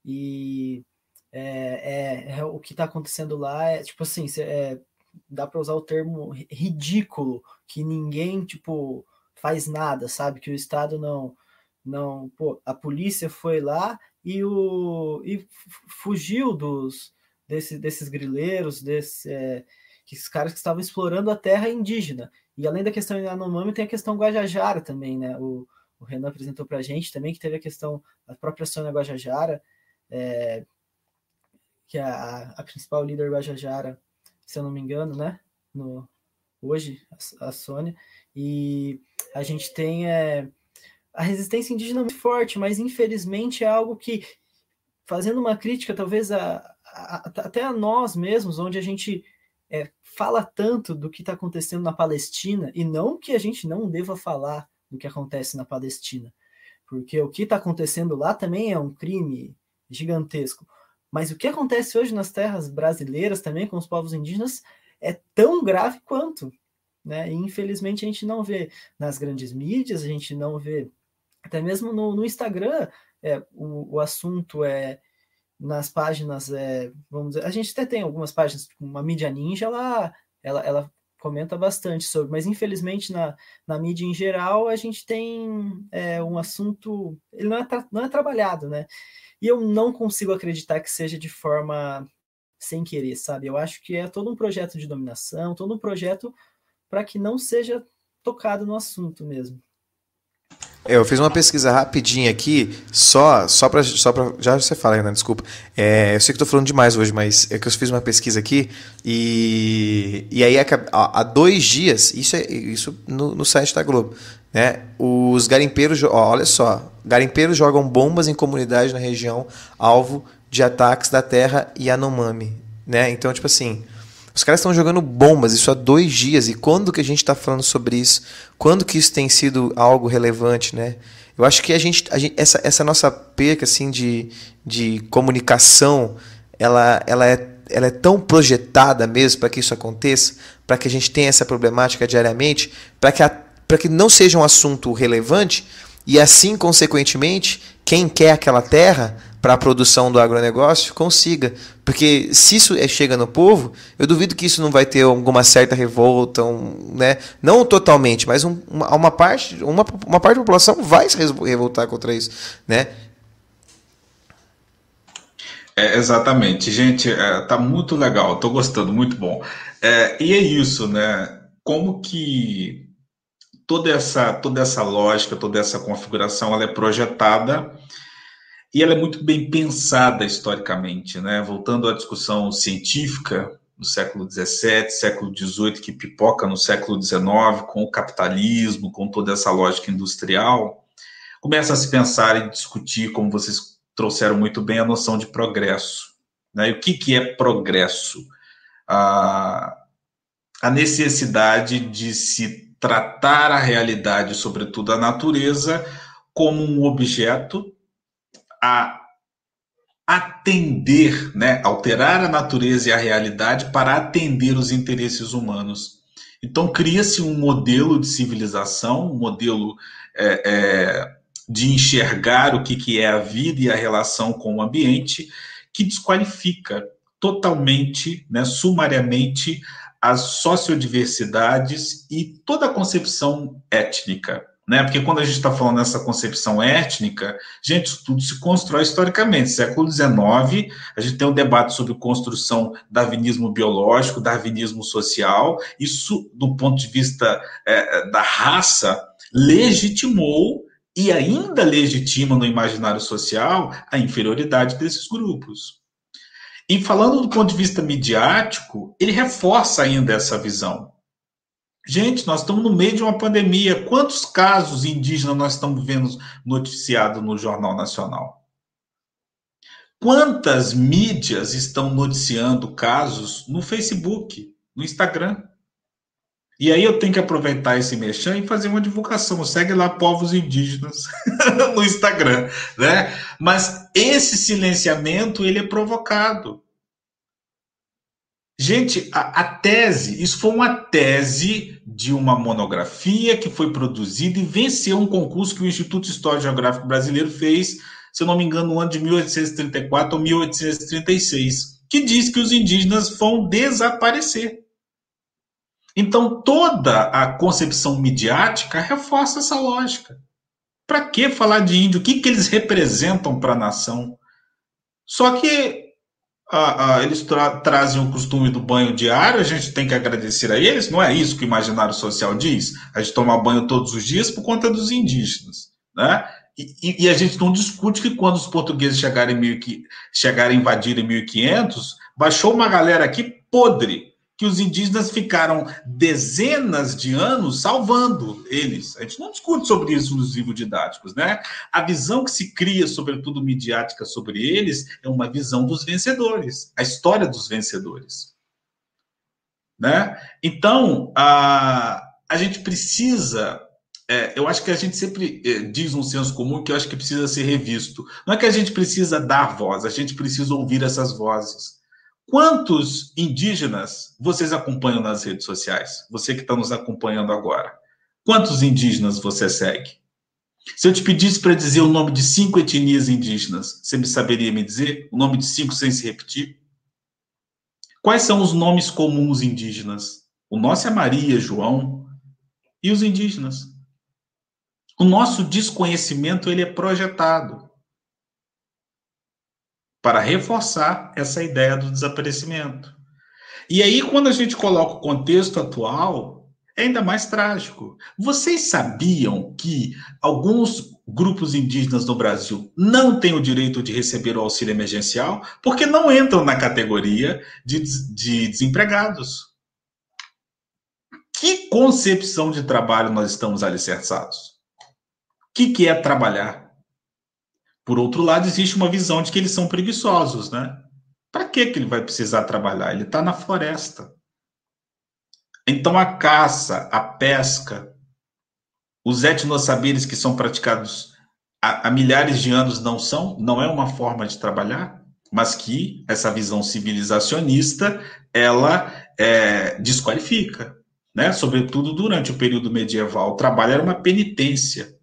e é, é, é o que está acontecendo lá é tipo assim, é, dá para usar o termo ridículo, que ninguém tipo faz nada, sabe? Que o Estado não não, pô, a polícia foi lá e, o, e fugiu dos desse, desses grileiros, desse, é, esses caras que estavam explorando a terra indígena. E além da questão Yanomami, tem a questão Guajajara também, né? O, o Renan apresentou para a gente também que teve a questão, a própria Sônia Guajajara, é, que é a, a principal líder Guajajara, se eu não me engano, né? No, hoje, a, a Sônia. E a gente tem é, a resistência indígena é muito forte, mas infelizmente é algo que, fazendo uma crítica talvez a, a, até a nós mesmos, onde a gente é, fala tanto do que está acontecendo na Palestina, e não que a gente não deva falar do que acontece na Palestina, porque o que está acontecendo lá também é um crime gigantesco. Mas o que acontece hoje nas terras brasileiras também com os povos indígenas é tão grave quanto. Né? E infelizmente a gente não vê nas grandes mídias, a gente não vê até mesmo no, no Instagram, é, o, o assunto é nas páginas, é, vamos dizer, a gente até tem algumas páginas, tipo uma mídia ninja, ela, ela, ela comenta bastante sobre, mas infelizmente na, na mídia em geral a gente tem é, um assunto, ele não é, não é trabalhado, né? E eu não consigo acreditar que seja de forma sem querer, sabe? Eu acho que é todo um projeto de dominação, todo um projeto para que não seja tocado no assunto mesmo. É, eu fiz uma pesquisa rapidinha aqui, só só para só pra, já você fala, Renan, desculpa. É, eu sei que estou falando demais hoje, mas é que eu fiz uma pesquisa aqui e, e aí há dois dias, isso é isso no, no site da Globo, né? Os garimpeiros, ó, olha só, garimpeiros jogam bombas em comunidades na região alvo de ataques da terra Yanomami, né? Então, tipo assim, os caras estão jogando bombas, isso há dois dias. E quando que a gente está falando sobre isso? Quando que isso tem sido algo relevante, né? Eu acho que a gente, a gente essa, essa nossa perca assim de, de comunicação, ela, ela, é, ela é tão projetada mesmo para que isso aconteça, para que a gente tenha essa problemática diariamente, para que, para que não seja um assunto relevante e assim, consequentemente, quem quer aquela terra para a produção do agronegócio consiga. Porque se isso é, chega no povo, eu duvido que isso não vai ter alguma certa revolta, um, né? não totalmente, mas um, uma, uma, parte, uma, uma parte da população vai se revoltar contra isso. Né? É, exatamente, gente, é, tá muito legal, estou gostando, muito bom. É, e é isso, né? Como que toda essa toda essa lógica, toda essa configuração, ela é projetada e ela é muito bem pensada historicamente, né? Voltando à discussão científica do século XVII, século XVIII, que pipoca no século XIX, com o capitalismo, com toda essa lógica industrial, começa a se pensar e discutir, como vocês trouxeram muito bem, a noção de progresso. Né? E o que, que é progresso? A, a necessidade de se tratar a realidade, sobretudo a natureza, como um objeto a atender, né, alterar a natureza e a realidade para atender os interesses humanos. Então cria-se um modelo de civilização, um modelo é, é, de enxergar o que, que é a vida e a relação com o ambiente, que desqualifica totalmente, né, sumariamente, as sociodiversidades e toda a concepção étnica né? Porque quando a gente está falando nessa concepção étnica, gente, isso tudo se constrói historicamente. Século XIX, a gente tem um debate sobre construção darwinismo biológico, darwinismo social. Isso, do ponto de vista é, da raça, legitimou e ainda legitima no imaginário social a inferioridade desses grupos. E falando do ponto de vista midiático, ele reforça ainda essa visão. Gente, nós estamos no meio de uma pandemia. Quantos casos indígenas nós estamos vendo noticiado no Jornal Nacional? Quantas mídias estão noticiando casos no Facebook, no Instagram? E aí eu tenho que aproveitar esse mexão e fazer uma divulgação. Segue lá povos indígenas no Instagram, né? Mas esse silenciamento ele é provocado. Gente, a, a, tese, isso foi uma tese de uma monografia que foi produzida e venceu um concurso que o Instituto Histórico Geográfico Brasileiro fez, se não me engano, no ano de 1834 ou 1836, que diz que os indígenas vão desaparecer. Então, toda a concepção midiática reforça essa lógica. Para que falar de índio? O que, que eles representam para a nação? Só que ah, ah, eles tra trazem o costume do banho diário, a gente tem que agradecer a eles, não é isso que o imaginário social diz? A gente toma banho todos os dias por conta dos indígenas, né? E, e a gente não discute que quando os portugueses chegarem, mil, chegarem a invadir em 1500, baixou uma galera aqui podre, que os indígenas ficaram dezenas de anos salvando eles. A gente não discute sobre isso nos livros didáticos, né? A visão que se cria, sobretudo midiática, sobre eles é uma visão dos vencedores, a história dos vencedores. Né? Então, a, a gente precisa. É, eu acho que a gente sempre é, diz um senso comum que eu acho que precisa ser revisto. Não é que a gente precisa dar voz, a gente precisa ouvir essas vozes. Quantos indígenas vocês acompanham nas redes sociais? Você que está nos acompanhando agora. Quantos indígenas você segue? Se eu te pedisse para dizer o nome de cinco etnias indígenas, você me saberia me dizer o nome de cinco sem se repetir? Quais são os nomes comuns indígenas? O nosso é Maria, João e os indígenas. O nosso desconhecimento ele é projetado para reforçar essa ideia do desaparecimento. E aí, quando a gente coloca o contexto atual, é ainda mais trágico. Vocês sabiam que alguns grupos indígenas no Brasil não têm o direito de receber o auxílio emergencial porque não entram na categoria de, de desempregados? Que concepção de trabalho nós estamos alicerçados? O que, que é trabalhar? Por outro lado, existe uma visão de que eles são preguiçosos, né? Para que ele vai precisar trabalhar? Ele está na floresta. Então, a caça, a pesca, os etnossaberes que são praticados há, há milhares de anos não são? Não é uma forma de trabalhar? mas que essa visão civilizacionista ela é, desqualifica, né? Sobretudo durante o período medieval, o trabalho era uma penitência.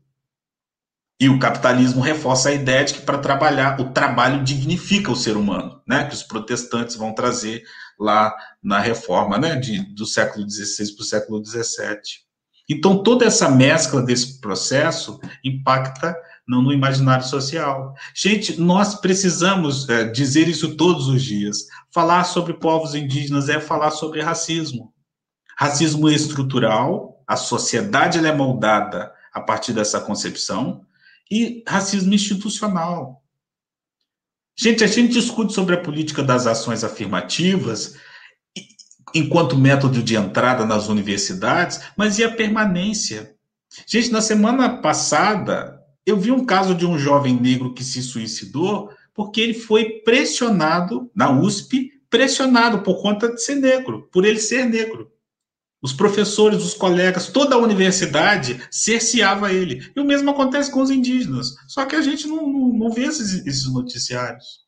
E o capitalismo reforça a ideia de que para trabalhar, o trabalho dignifica o ser humano, né? Que os protestantes vão trazer lá na reforma, né? De, do século XVI para o século XVII. Então, toda essa mescla desse processo impacta no, no imaginário social. Gente, nós precisamos é, dizer isso todos os dias. Falar sobre povos indígenas é falar sobre racismo. Racismo estrutural, a sociedade é moldada a partir dessa concepção, e racismo institucional. Gente, a gente discute sobre a política das ações afirmativas enquanto método de entrada nas universidades, mas e a permanência? Gente, na semana passada, eu vi um caso de um jovem negro que se suicidou porque ele foi pressionado na USP, pressionado por conta de ser negro, por ele ser negro. Os professores, os colegas, toda a universidade cerceava ele. E o mesmo acontece com os indígenas. Só que a gente não, não, não vê esses, esses noticiários.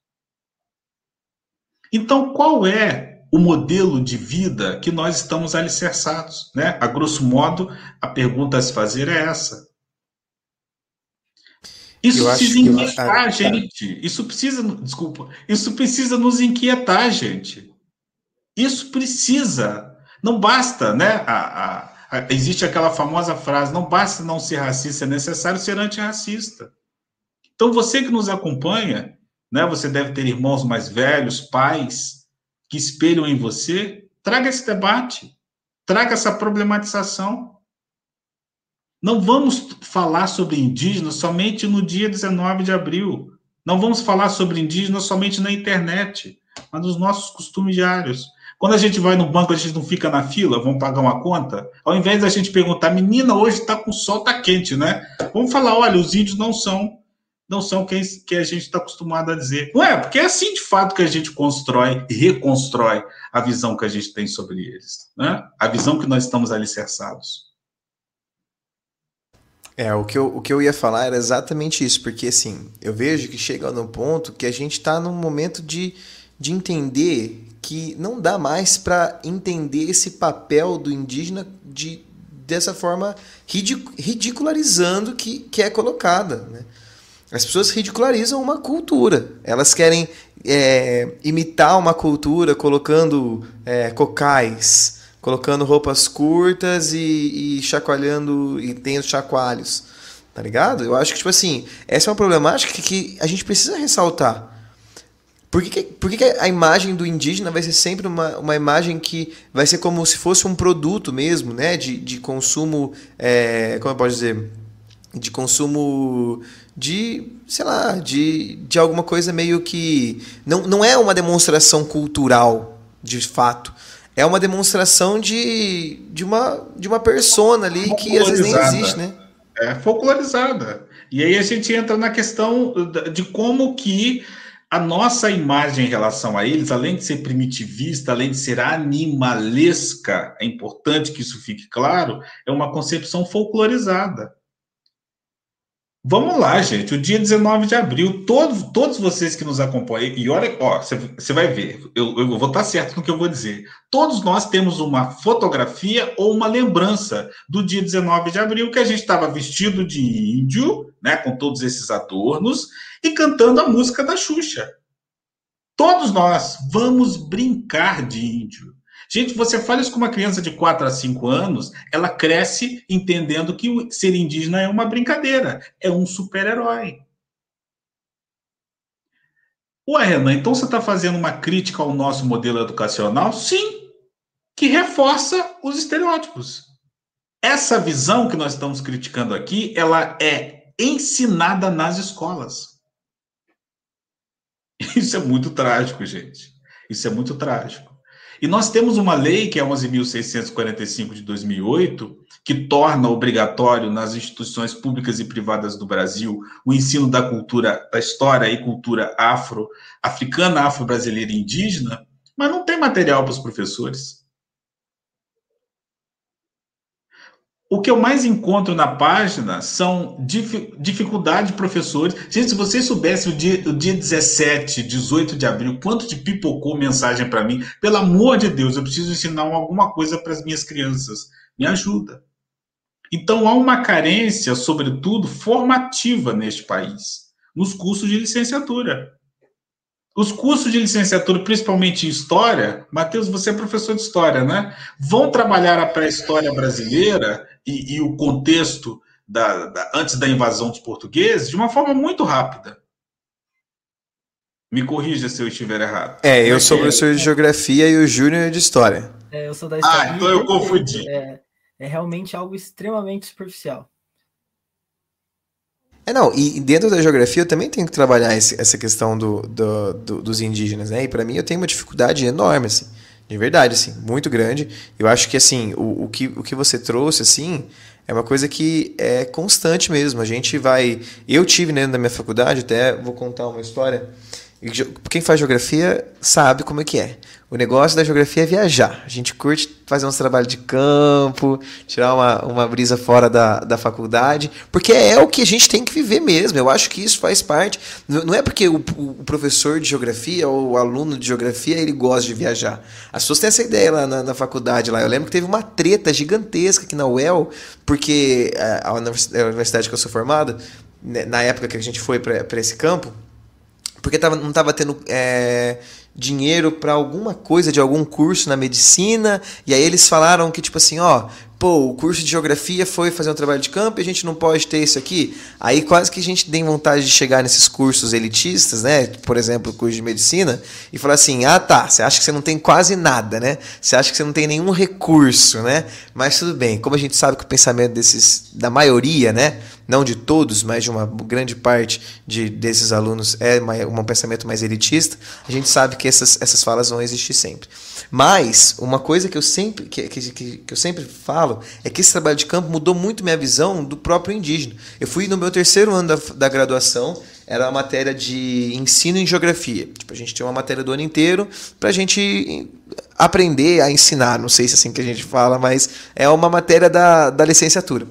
Então, qual é o modelo de vida que nós estamos alicerçados. Né? A grosso modo, a pergunta a se fazer é essa. Isso eu precisa inquietar, a gente. Isso precisa, desculpa, isso precisa nos inquietar, gente. Isso precisa. Não basta, né? A, a, a, existe aquela famosa frase: não basta não ser racista, é necessário ser antirracista. Então, você que nos acompanha, né? Você deve ter irmãos mais velhos, pais, que espelham em você, traga esse debate, traga essa problematização. Não vamos falar sobre indígenas somente no dia 19 de abril. Não vamos falar sobre indígenas somente na internet, mas nos nossos costumes diários. Quando a gente vai no banco, a gente não fica na fila, vamos pagar uma conta. Ao invés da gente perguntar, menina, hoje está com sol, está quente, né? Vamos falar, olha, os índios não são não são quem que a gente está acostumado a dizer. Não é, porque é assim de fato que a gente constrói e reconstrói a visão que a gente tem sobre eles, né? A visão que nós estamos alicerçados. É, o que, eu, o que eu ia falar era exatamente isso, porque assim, eu vejo que chega no ponto que a gente está num momento de, de entender que não dá mais para entender esse papel do indígena de, dessa forma ridicularizando que, que é colocada, né? As pessoas ridicularizam uma cultura. Elas querem é, imitar uma cultura colocando é, cocais, colocando roupas curtas e, e chacoalhando e tendo chacoalhos. Tá ligado? Eu acho que, tipo assim, essa é uma problemática que a gente precisa ressaltar. Por que, por que a imagem do indígena vai ser sempre uma, uma imagem que vai ser como se fosse um produto mesmo, né? De, de consumo. É, como eu posso dizer? De consumo de, sei lá, de, de alguma coisa meio que. Não, não é uma demonstração cultural, de fato. É uma demonstração de, de, uma, de uma persona ali que às vezes nem existe, né? É folclorizada. E aí a gente entra na questão de como que a nossa imagem em relação a eles, além de ser primitivista, além de ser animalesca, é importante que isso fique claro, é uma concepção folclorizada. Vamos lá, gente. O dia 19 de abril, todos, todos vocês que nos acompanham, e olha, ó, você vai ver, eu, eu vou estar certo no que eu vou dizer. Todos nós temos uma fotografia ou uma lembrança do dia 19 de abril que a gente estava vestido de índio, né, com todos esses adornos, e cantando a música da Xuxa. Todos nós vamos brincar de índio. Gente, você fala isso com uma criança de 4 a 5 anos, ela cresce entendendo que ser indígena é uma brincadeira, é um super-herói. Ué, Renan, então você está fazendo uma crítica ao nosso modelo educacional? Sim, que reforça os estereótipos. Essa visão que nós estamos criticando aqui, ela é ensinada nas escolas. Isso é muito trágico, gente. Isso é muito trágico. E nós temos uma lei, que é 11.645 de 2008, que torna obrigatório nas instituições públicas e privadas do Brasil o ensino da cultura, da história e cultura afro, africana, afro-brasileira e indígena, mas não tem material para os professores. O que eu mais encontro na página são dif dificuldade de professores. Gente, se vocês soubessem o dia, o dia 17, 18 de abril, quanto de pipocou mensagem para mim, pelo amor de Deus, eu preciso ensinar alguma coisa para as minhas crianças. Me ajuda. Então há uma carência, sobretudo, formativa neste país, nos cursos de licenciatura. Os cursos de licenciatura, principalmente em História, Matheus, você é professor de História, né? Vão trabalhar a pré-história brasileira e, e, o contexto da, da, antes da invasão dos portugueses de uma forma muito rápida. Me corrija se eu estiver errado. É, eu sou professor de Geografia e o Júnior é de História. É, eu sou da História. Ah, então eu confundi. É, é realmente algo extremamente superficial. É, não, e dentro da geografia eu também tenho que trabalhar esse, essa questão do, do, do, dos indígenas, né? E para mim eu tenho uma dificuldade enorme, assim, de verdade, assim, muito grande. Eu acho que, assim, o, o, que, o que você trouxe, assim, é uma coisa que é constante mesmo. A gente vai. Eu tive dentro da minha faculdade, até vou contar uma história. Quem faz geografia sabe como é que é. O negócio da geografia é viajar. A gente curte fazer uns trabalhos de campo, tirar uma, uma brisa fora da, da faculdade, porque é o que a gente tem que viver mesmo. Eu acho que isso faz parte. Não é porque o, o professor de geografia ou o aluno de geografia ele gosta de viajar. As pessoas têm essa ideia lá na, na faculdade. lá. Eu lembro que teve uma treta gigantesca aqui na UEL, porque eh, a, a universidade que eu sou formado, né, na época que a gente foi para esse campo, porque tava, não estava tendo é, dinheiro para alguma coisa de algum curso na medicina, e aí eles falaram que, tipo assim, ó, pô, o curso de geografia foi fazer um trabalho de campo e a gente não pode ter isso aqui. Aí quase que a gente tem vontade de chegar nesses cursos elitistas, né? Por exemplo, o curso de medicina, e falar assim: ah, tá, você acha que você não tem quase nada, né? Você acha que você não tem nenhum recurso, né? Mas tudo bem, como a gente sabe que o pensamento desses, da maioria, né? Não de todos, mas de uma grande parte de, desses alunos é um pensamento mais elitista, a gente sabe que essas, essas falas vão existir sempre. Mas uma coisa que eu sempre que, que, que eu sempre falo é que esse trabalho de campo mudou muito minha visão do próprio indígena. Eu fui no meu terceiro ano da, da graduação, era a matéria de ensino em geografia. Tipo, a gente tinha uma matéria do ano inteiro para a gente aprender a ensinar. Não sei se é assim que a gente fala, mas é uma matéria da, da licenciatura.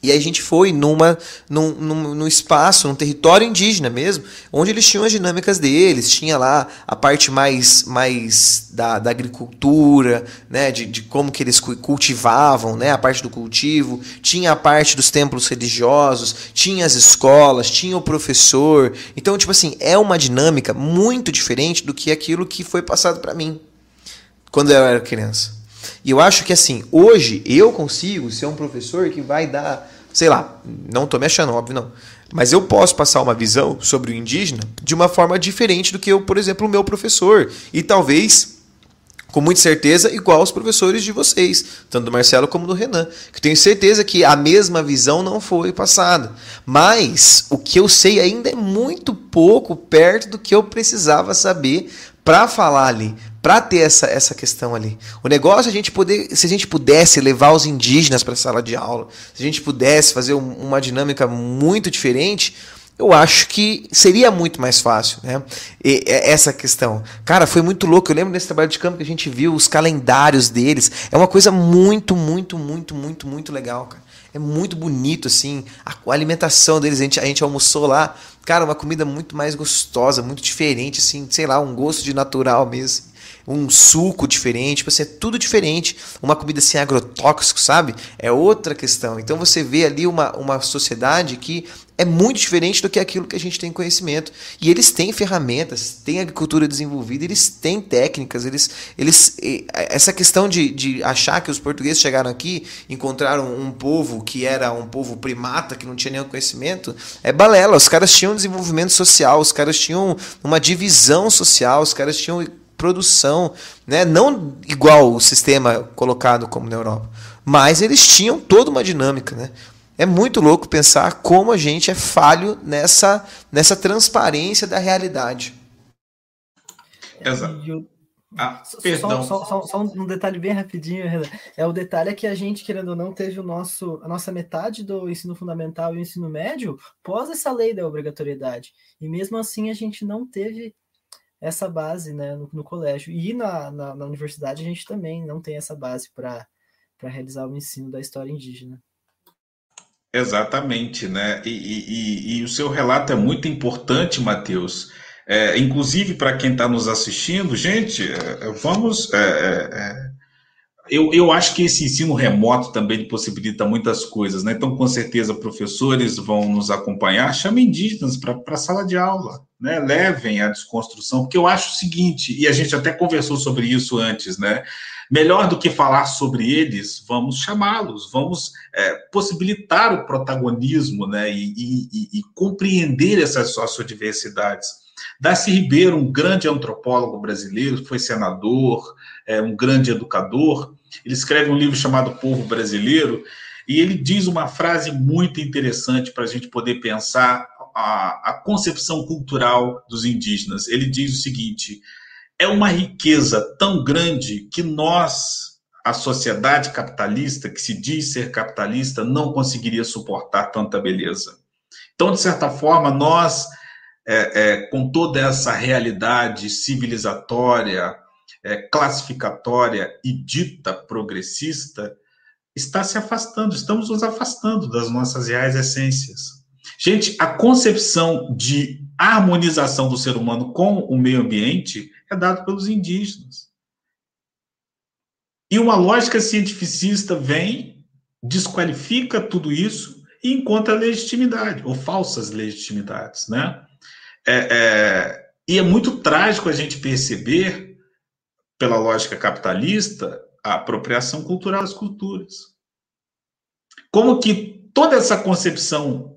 E a gente foi numa, num, num, num, espaço, num território indígena mesmo, onde eles tinham as dinâmicas deles, tinha lá a parte mais, mais da, da agricultura, né, de, de como que eles cultivavam, né, a parte do cultivo, tinha a parte dos templos religiosos, tinha as escolas, tinha o professor. Então, tipo assim, é uma dinâmica muito diferente do que aquilo que foi passado para mim quando eu era criança. E eu acho que assim, hoje eu consigo ser um professor que vai dar, sei lá, não estou me achando, óbvio não. Mas eu posso passar uma visão sobre o indígena de uma forma diferente do que eu, por exemplo, o meu professor. E talvez, com muita certeza, igual aos professores de vocês, tanto do Marcelo como do Renan. Que tenho certeza que a mesma visão não foi passada. Mas o que eu sei ainda é muito pouco perto do que eu precisava saber para falar ali para ter essa, essa questão ali. O negócio é a gente poder, se a gente pudesse levar os indígenas para a sala de aula, se a gente pudesse fazer um, uma dinâmica muito diferente, eu acho que seria muito mais fácil, né? E, essa questão. Cara, foi muito louco. Eu lembro desse trabalho de campo que a gente viu os calendários deles. É uma coisa muito, muito, muito, muito, muito legal, cara. É muito bonito, assim. A, a alimentação deles, a gente, a gente almoçou lá. Cara, uma comida muito mais gostosa, muito diferente, assim, sei lá, um gosto de natural mesmo um suco diferente, você é tudo diferente. Uma comida sem agrotóxico, sabe? É outra questão. Então você vê ali uma, uma sociedade que é muito diferente do que aquilo que a gente tem conhecimento. E eles têm ferramentas, têm agricultura desenvolvida, eles têm técnicas, eles. eles essa questão de, de achar que os portugueses chegaram aqui, encontraram um povo que era um povo primata, que não tinha nenhum conhecimento, é balela. Os caras tinham desenvolvimento social, os caras tinham uma divisão social, os caras tinham produção, né? não igual o sistema colocado como na Europa, mas eles tinham toda uma dinâmica. Né? É muito louco pensar como a gente é falho nessa, nessa transparência da realidade. Exato. Ah, perdão. Só, só, só, um detalhe bem rapidinho, É o detalhe é que a gente, querendo ou não, teve o nosso, a nossa metade do ensino fundamental e o ensino médio pós essa lei da obrigatoriedade. E mesmo assim a gente não teve essa base né, no, no colégio. E na, na, na, universidade a gente também não tem essa base para realizar o ensino da história indígena. Exatamente, né? E, e, e, o seu relato é muito importante, Matheus. É, inclusive para quem está nos assistindo, gente, é, vamos. É, é, é, eu, eu acho que esse ensino remoto também possibilita muitas coisas, né? Então, com certeza, professores vão nos acompanhar. Chamem indígenas para a sala de aula, né? Levem a desconstrução, porque eu acho o seguinte, e a gente até conversou sobre isso antes, né? Melhor do que falar sobre eles, vamos chamá-los, vamos é, possibilitar o protagonismo né, e, e, e compreender essas sociodiversidades. Darcy Ribeiro, um grande antropólogo brasileiro, foi senador, é, um grande educador, ele escreve um livro chamado Povo Brasileiro, e ele diz uma frase muito interessante para a gente poder pensar a, a concepção cultural dos indígenas. Ele diz o seguinte: é uma riqueza tão grande que nós, a sociedade capitalista, que se diz ser capitalista, não conseguiria suportar tanta beleza. Então, de certa forma, nós, é, é, com toda essa realidade civilizatória, é, classificatória e dita progressista, está se afastando, estamos nos afastando das nossas reais essências. Gente, a concepção de harmonização do ser humano com o meio ambiente é dado pelos indígenas. E uma lógica cientificista vem, desqualifica tudo isso e encontra legitimidade, ou falsas legitimidades, né? É, é, e é muito trágico a gente perceber, pela lógica capitalista, a apropriação cultural das culturas. Como que toda essa concepção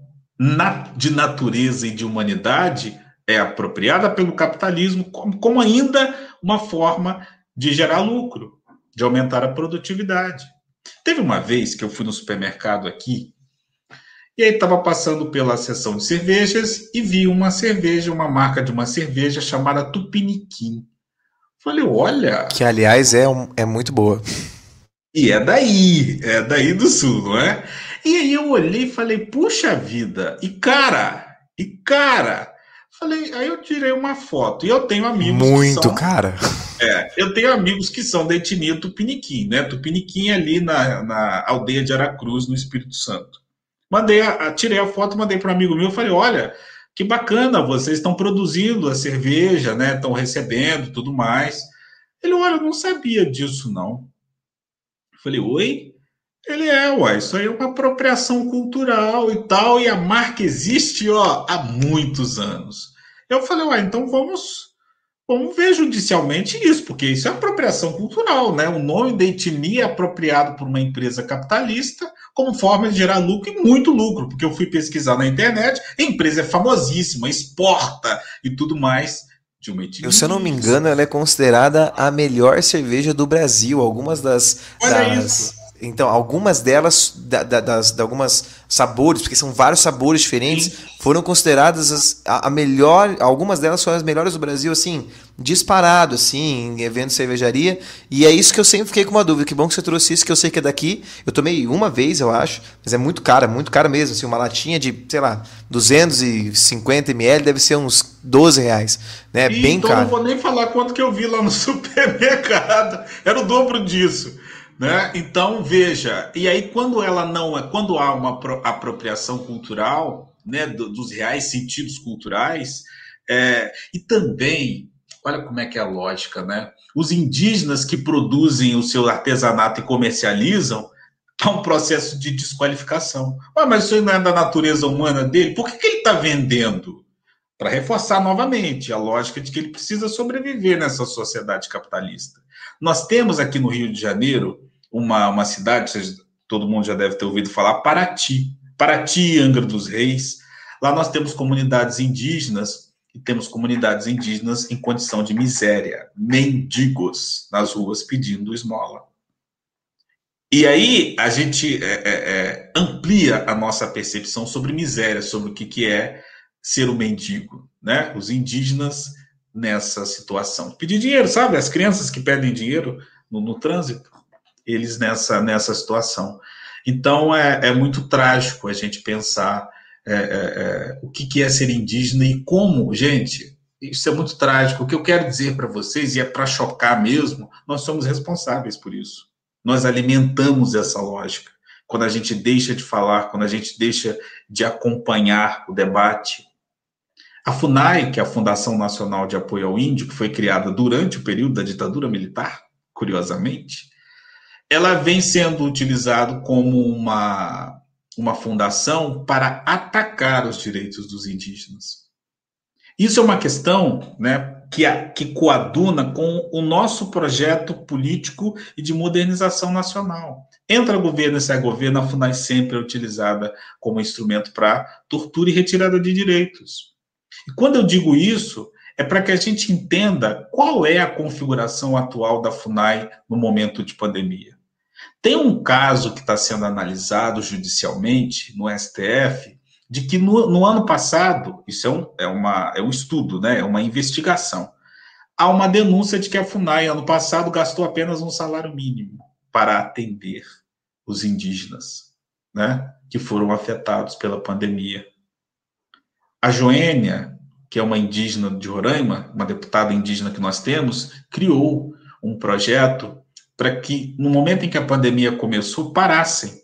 de natureza e de humanidade é apropriada pelo capitalismo como, ainda uma forma de gerar lucro, de aumentar a produtividade. Teve uma vez que eu fui no supermercado aqui, e aí estava passando pela seção de cervejas e vi uma cerveja, uma marca de uma cerveja chamada Tupiniquim. Falei, olha. Que, aliás, é, um, é muito boa. E é daí, é daí do sul, não é? E aí eu olhei e falei, puxa vida, e cara, e cara, Falei, aí eu tirei uma foto. E eu tenho amigos. Muito, são, cara. É, eu tenho amigos que são da etnia Tupiniquim, né? Tupiniquim é ali na, na aldeia de Aracruz, no Espírito Santo. Mandei, a, tirei a foto, mandei para um amigo meu. Falei, olha, que bacana, vocês estão produzindo a cerveja, né? Estão recebendo tudo mais. Ele, olha, eu não sabia disso, não. Falei, oi? Ele é, uai, isso aí é uma apropriação cultural e tal, e a marca existe, ó, há muitos anos. Eu falei, uai, então vamos, vamos ver judicialmente isso, porque isso é apropriação cultural, né? O nome da etnia é apropriado por uma empresa capitalista como forma de gerar lucro e muito lucro, porque eu fui pesquisar na internet, a empresa é famosíssima, exporta e tudo mais. De uma etnia. Se eu não me engano, ela é considerada a melhor cerveja do Brasil. Algumas das. Olha das... isso então, algumas delas, da, da, das, de algumas sabores, porque são vários sabores diferentes, foram consideradas as, a, a, melhor, algumas delas foram as melhores do Brasil, assim, disparado, assim, em evento de cervejaria. E é isso que eu sempre fiquei com uma dúvida. Que bom que você trouxe isso, que eu sei que é daqui. Eu tomei uma vez, eu acho, mas é muito cara, muito cara mesmo. Assim, uma latinha de, sei lá, 250 ml deve ser uns 12 reais. Né? E, Bem então caro. Então não vou nem falar quanto que eu vi lá no supermercado. Era o dobro disso. Né? Então, veja, e aí quando ela não é, quando há uma apropriação cultural, né, dos reais sentidos culturais, é, e também, olha como é que é a lógica, né? Os indígenas que produzem o seu artesanato e comercializam, há um processo de desqualificação. Ah, mas isso não é da natureza humana dele? Por que, que ele está vendendo? Para reforçar novamente a lógica de que ele precisa sobreviver nessa sociedade capitalista. Nós temos aqui no Rio de Janeiro uma, uma cidade, todo mundo já deve ter ouvido falar, Paraty. Paraty, Angra dos Reis. Lá nós temos comunidades indígenas e temos comunidades indígenas em condição de miséria, mendigos nas ruas pedindo esmola. E aí a gente é, é, é, amplia a nossa percepção sobre miséria, sobre o que, que é ser um mendigo, né? Os indígenas nessa situação. Pedir dinheiro, sabe? As crianças que pedem dinheiro no, no trânsito eles nessa, nessa situação. Então é, é muito trágico a gente pensar é, é, é, o que, que é ser indígena e como, gente, isso é muito trágico. O que eu quero dizer para vocês, e é para chocar mesmo, nós somos responsáveis por isso. Nós alimentamos essa lógica. Quando a gente deixa de falar, quando a gente deixa de acompanhar o debate. A FUNAI, que é a Fundação Nacional de Apoio ao Índio, que foi criada durante o período da ditadura militar, curiosamente, ela vem sendo utilizada como uma, uma fundação para atacar os direitos dos indígenas. Isso é uma questão né, que, que coaduna com o nosso projeto político e de modernização nacional. Entra governo e sai governo, a FUNAI sempre é utilizada como instrumento para tortura e retirada de direitos. E quando eu digo isso, é para que a gente entenda qual é a configuração atual da FUNAI no momento de pandemia. Tem um caso que está sendo analisado judicialmente no STF de que no, no ano passado, isso é um, é, uma, é um estudo, né, é uma investigação, há uma denúncia de que a FUNAI, ano passado, gastou apenas um salário mínimo para atender os indígenas, né, que foram afetados pela pandemia. A Joênia, que é uma indígena de Roraima, uma deputada indígena que nós temos, criou um projeto para que, no momento em que a pandemia começou, parassem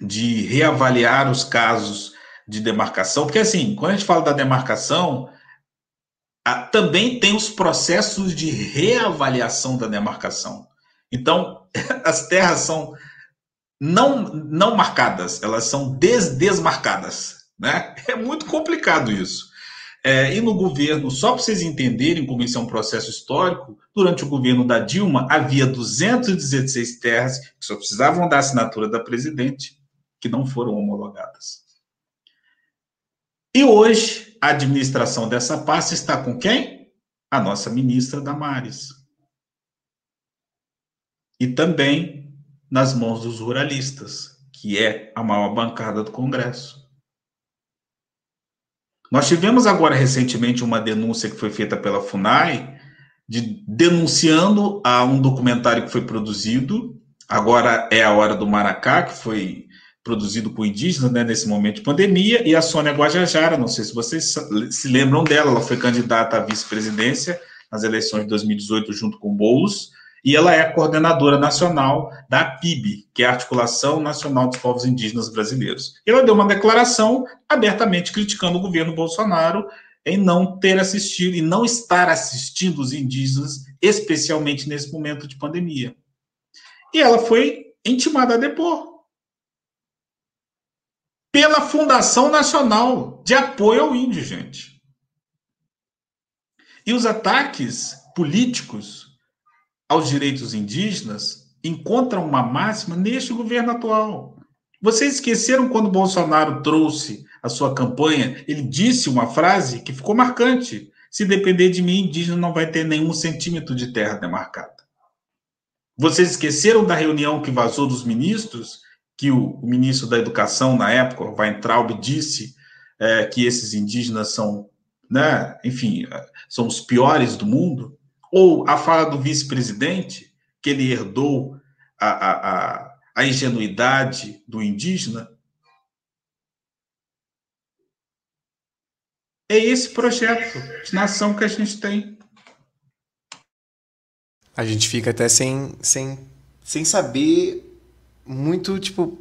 de reavaliar os casos de demarcação, porque assim, quando a gente fala da demarcação, a, também tem os processos de reavaliação da demarcação. Então, as terras são não, não marcadas, elas são desdesmarcadas. Né? É muito complicado isso. É, e no governo, só para vocês entenderem como isso é um processo histórico, durante o governo da Dilma, havia 216 terras que só precisavam da assinatura da presidente, que não foram homologadas. E hoje, a administração dessa pasta está com quem? A nossa ministra Damares. E também nas mãos dos ruralistas, que é a maior bancada do Congresso. Nós tivemos agora recentemente uma denúncia que foi feita pela FUNAI, de, denunciando a um documentário que foi produzido, agora é a hora do Maracá, que foi produzido por indígenas né, nesse momento de pandemia, e a Sônia Guajajara, não sei se vocês se lembram dela, ela foi candidata à vice-presidência nas eleições de 2018 junto com Boulos, e ela é coordenadora nacional da PIB, que é a Articulação Nacional dos Povos Indígenas Brasileiros. Ela deu uma declaração abertamente criticando o governo Bolsonaro em não ter assistido e não estar assistindo os indígenas, especialmente nesse momento de pandemia. E ela foi intimada a depor pela Fundação Nacional de Apoio ao Índio, gente. E os ataques políticos aos direitos indígenas encontram uma máxima neste governo atual. Vocês esqueceram quando Bolsonaro trouxe a sua campanha? Ele disse uma frase que ficou marcante: se depender de mim, indígena não vai ter nenhum centímetro de terra demarcada. Vocês esqueceram da reunião que vazou dos ministros que o, o ministro da Educação, na época, Weintraub, disse é, que esses indígenas são, né, enfim, são os piores do mundo, ou a fala do vice-presidente, que ele herdou a, a, a, a ingenuidade do indígena. É esse projeto de nação que a gente tem. A gente fica até sem, sem, sem saber muito, tipo,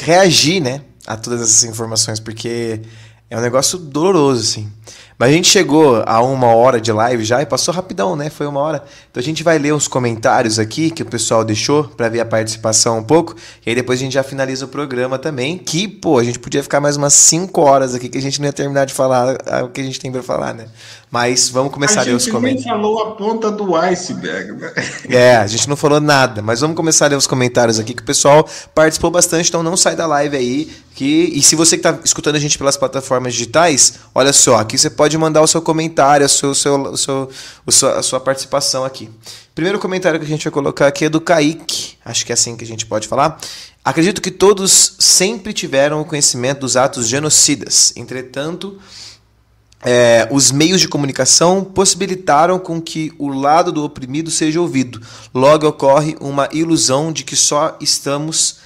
reagir, né, a todas essas informações, porque é um negócio doloroso, assim. Mas a gente chegou a uma hora de live já e passou rapidão, né? Foi uma hora. Então a gente vai ler uns comentários aqui que o pessoal deixou para ver a participação um pouco. E aí depois a gente já finaliza o programa também. Que, pô, a gente podia ficar mais umas 5 horas aqui que a gente não ia terminar de falar o que a gente tem para falar, né? Mas vamos começar a, a ler os comentários. A gente falou a ponta do iceberg, né? É, a gente não falou nada, mas vamos começar a ler os comentários aqui que o pessoal participou bastante, então não sai da live aí. Que, e se você que está escutando a gente pelas plataformas digitais, olha só, aqui você pode mandar o seu comentário, o seu, seu, o seu, o seu, a sua participação aqui. Primeiro comentário que a gente vai colocar aqui é do Kaique, acho que é assim que a gente pode falar. Acredito que todos sempre tiveram o conhecimento dos atos genocidas, entretanto é, os meios de comunicação possibilitaram com que o lado do oprimido seja ouvido. Logo ocorre uma ilusão de que só estamos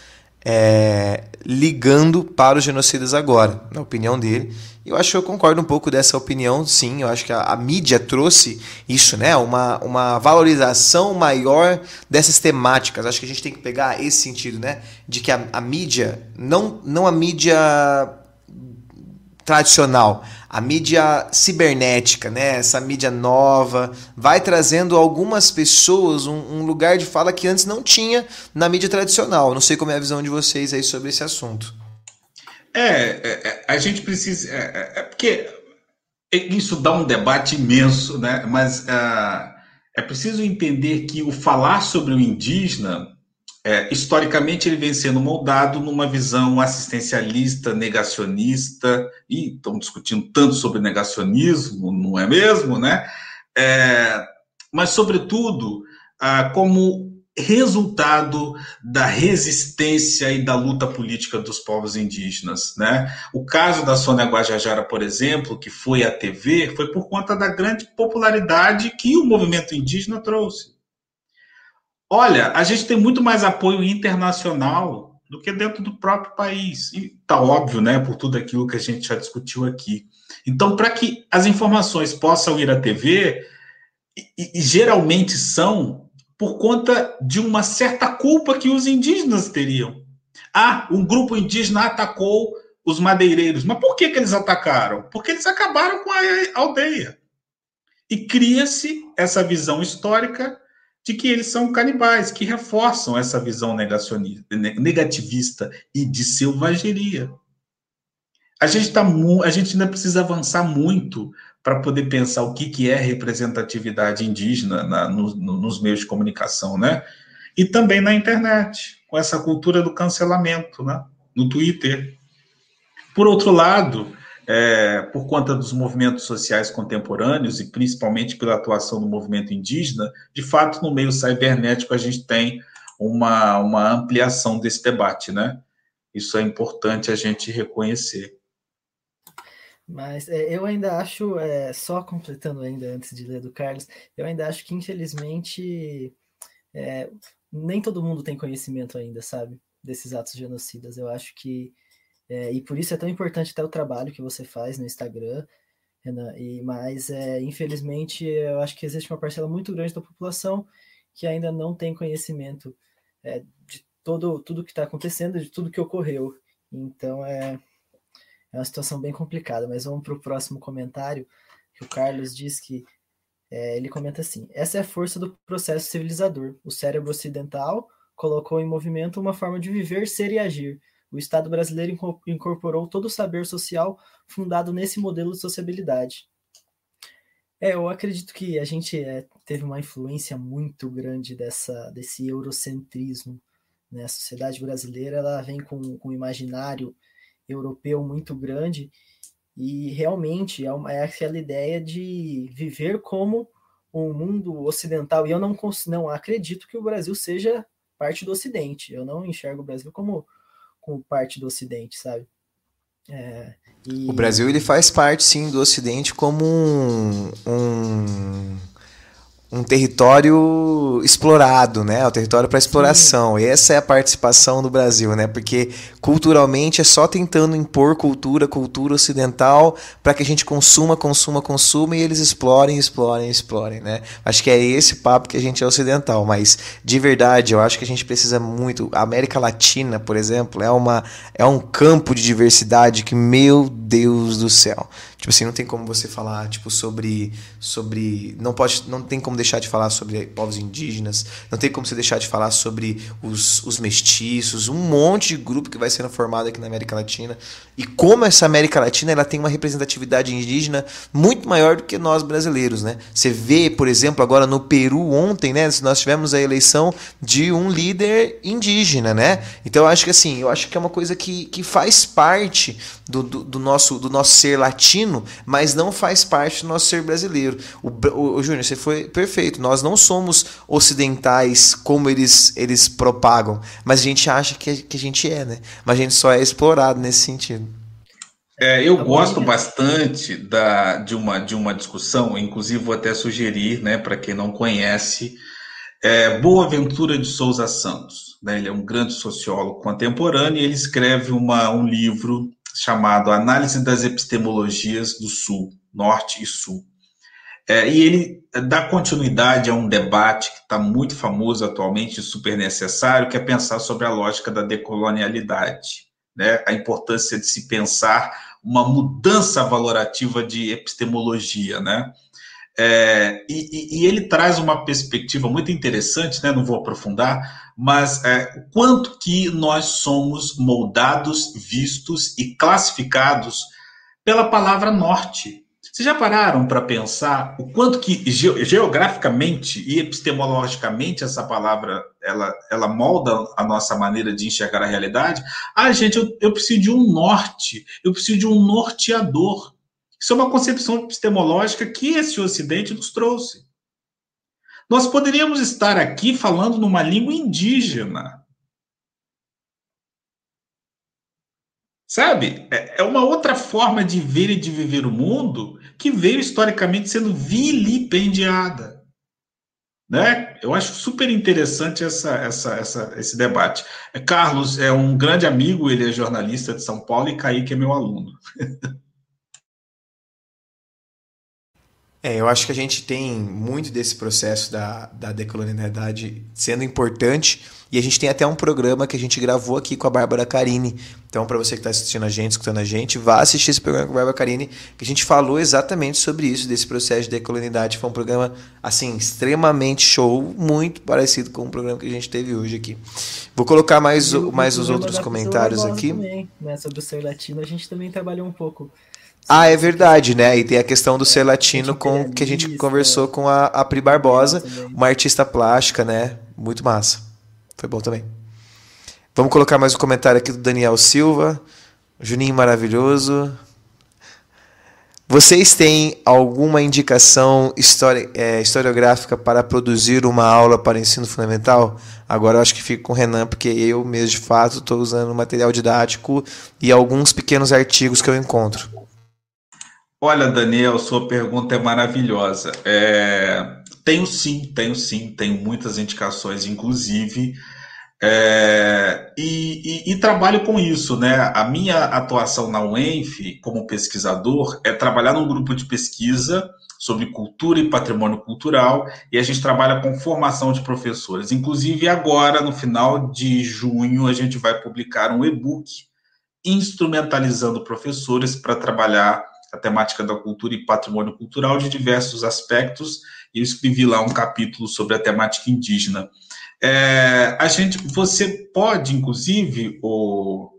é, ligando para os genocidas agora, na opinião dele. Eu acho que eu concordo um pouco dessa opinião, sim. Eu acho que a, a, mídia trouxe isso, né? Uma, uma valorização maior dessas temáticas. Acho que a gente tem que pegar esse sentido, né? De que a, a mídia, não, não a mídia tradicional, a mídia cibernética, né? Essa mídia nova, vai trazendo algumas pessoas um, um lugar de fala que antes não tinha na mídia tradicional. Não sei como é a visão de vocês aí sobre esse assunto. É, é, é, a gente precisa. É, é, porque isso dá um debate imenso, né? Mas uh, é preciso entender que o falar sobre o indígena, é, historicamente, ele vem sendo moldado numa visão assistencialista, negacionista, e estão discutindo tanto sobre negacionismo, não é mesmo, né? É, mas, sobretudo, uh, como resultado da resistência e da luta política dos povos indígenas, né? O caso da Sônia Guajajara, por exemplo, que foi à TV, foi por conta da grande popularidade que o movimento indígena trouxe. Olha, a gente tem muito mais apoio internacional do que dentro do próprio país. E tá óbvio, né, por tudo aquilo que a gente já discutiu aqui. Então, para que as informações possam ir à TV, e, e geralmente são por conta de uma certa culpa que os indígenas teriam. Ah, um grupo indígena atacou os madeireiros. Mas por que, que eles atacaram? Porque eles acabaram com a aldeia. E cria-se essa visão histórica de que eles são canibais, que reforçam essa visão negativista e de selvageria. A gente, tá, a gente ainda precisa avançar muito para poder pensar o que, que é representatividade indígena na, no, no, nos meios de comunicação, né? E também na internet, com essa cultura do cancelamento, né? No Twitter. Por outro lado, é, por conta dos movimentos sociais contemporâneos e principalmente pela atuação do movimento indígena, de fato, no meio cibernético a gente tem uma, uma ampliação desse debate, né? Isso é importante a gente reconhecer. Mas é, eu ainda acho, é, só completando ainda antes de ler do Carlos, eu ainda acho que infelizmente é, nem todo mundo tem conhecimento ainda, sabe, desses atos genocidas. Eu acho que é, e por isso é tão importante até o trabalho que você faz no Instagram, Renan. E mas é, infelizmente eu acho que existe uma parcela muito grande da população que ainda não tem conhecimento é, de todo tudo que está acontecendo, de tudo que ocorreu. Então é é uma situação bem complicada, mas vamos para o próximo comentário, que o Carlos diz que é, ele comenta assim: essa é a força do processo civilizador. O cérebro ocidental colocou em movimento uma forma de viver, ser e agir. O Estado brasileiro incorporou todo o saber social fundado nesse modelo de sociabilidade. É, eu acredito que a gente é, teve uma influência muito grande dessa, desse eurocentrismo. Né? A sociedade brasileira ela vem com, com um imaginário europeu muito grande e realmente é, uma, é aquela ideia de viver como um mundo ocidental. E eu não, não acredito que o Brasil seja parte do Ocidente. Eu não enxergo o Brasil como, como parte do Ocidente, sabe? É, e... O Brasil ele faz parte sim do Ocidente como um, um um território explorado, né? O território para exploração. Sim. E essa é a participação do Brasil, né? Porque culturalmente é só tentando impor cultura, cultura ocidental, para que a gente consuma, consuma, consuma e eles explorem, explorem, explorem, né? Acho que é esse papo que a gente é ocidental, mas de verdade, eu acho que a gente precisa muito. A América Latina, por exemplo, é uma é um campo de diversidade que meu Deus do céu. Tipo assim, não tem como você falar, tipo, sobre. sobre não, pode, não tem como deixar de falar sobre povos indígenas, não tem como você deixar de falar sobre os, os mestiços, um monte de grupo que vai sendo formado aqui na América Latina. E como essa América Latina ela tem uma representatividade indígena muito maior do que nós brasileiros, né? Você vê, por exemplo, agora no Peru ontem, né? Nós tivemos a eleição de um líder indígena, né? Então eu acho que assim, eu acho que é uma coisa que, que faz parte do, do, do nosso, do nosso ser latino mas não faz parte do nosso ser brasileiro. O, o, o Júnior, você foi perfeito. Nós não somos ocidentais como eles, eles propagam, mas a gente acha que, que a gente é, né? Mas a gente só é explorado nesse sentido. É, eu gosto bastante da, de, uma, de uma discussão, inclusive vou até sugerir, né, para quem não conhece, é, Boaventura de Souza Santos. Né, ele é um grande sociólogo contemporâneo e ele escreve uma, um livro chamado Análise das Epistemologias do Sul, Norte e Sul. É, e ele dá continuidade a um debate que está muito famoso atualmente, super necessário, que é pensar sobre a lógica da decolonialidade, né? a importância de se pensar uma mudança valorativa de epistemologia, né? É, e, e, ele traz uma perspectiva muito interessante, né? não vou aprofundar, mas é, quanto que nós somos moldados, vistos e classificados pela palavra norte. Vocês já pararam para pensar o quanto que geograficamente e epistemologicamente essa palavra ela, ela molda a nossa maneira de enxergar a realidade? Ah, gente, eu, eu preciso de um norte, eu preciso de um norteador. Isso é uma concepção epistemológica que esse Ocidente nos trouxe. Nós poderíamos estar aqui falando numa língua indígena. Sabe? É, é uma outra forma de ver e de viver o mundo que veio historicamente sendo vilipendiada. Né? Eu acho super interessante essa, essa, essa, esse debate. Carlos é um grande amigo, ele é jornalista de São Paulo, e Kaique é meu aluno. É, eu acho que a gente tem muito desse processo da, da decolonialidade sendo importante e a gente tem até um programa que a gente gravou aqui com a Bárbara Carini. Então, para você que está assistindo a gente, escutando a gente, vá assistir esse programa com a Bárbara Carini, que a gente falou exatamente sobre isso, desse processo de decolonialidade. Foi um programa, assim, extremamente show, muito parecido com o programa que a gente teve hoje aqui. Vou colocar mais, mais os outros comentários aqui. Também, né, sobre o ser latino, a gente também trabalhou um pouco ah, é verdade, né? E tem a questão do ser latino com que a gente conversou com a, a Pri Barbosa, uma artista plástica, né? Muito massa. Foi bom também. Vamos colocar mais um comentário aqui do Daniel Silva. Juninho maravilhoso. Vocês têm alguma indicação histori é, historiográfica para produzir uma aula para ensino fundamental? Agora eu acho que fico com o Renan, porque eu mesmo de fato estou usando material didático e alguns pequenos artigos que eu encontro. Olha, Daniel, sua pergunta é maravilhosa. É, tenho sim, tenho sim, tenho muitas indicações, inclusive, é, e, e, e, trabalho com isso, né? A minha atuação na UENF como pesquisador é trabalhar num grupo de pesquisa sobre cultura e patrimônio cultural, e a gente trabalha com formação de professores. Inclusive, agora, no final de junho, a gente vai publicar um e-book instrumentalizando professores para trabalhar a temática da cultura e patrimônio cultural de diversos aspectos, e eu escrevi lá um capítulo sobre a temática indígena. É, a gente, você pode, inclusive, o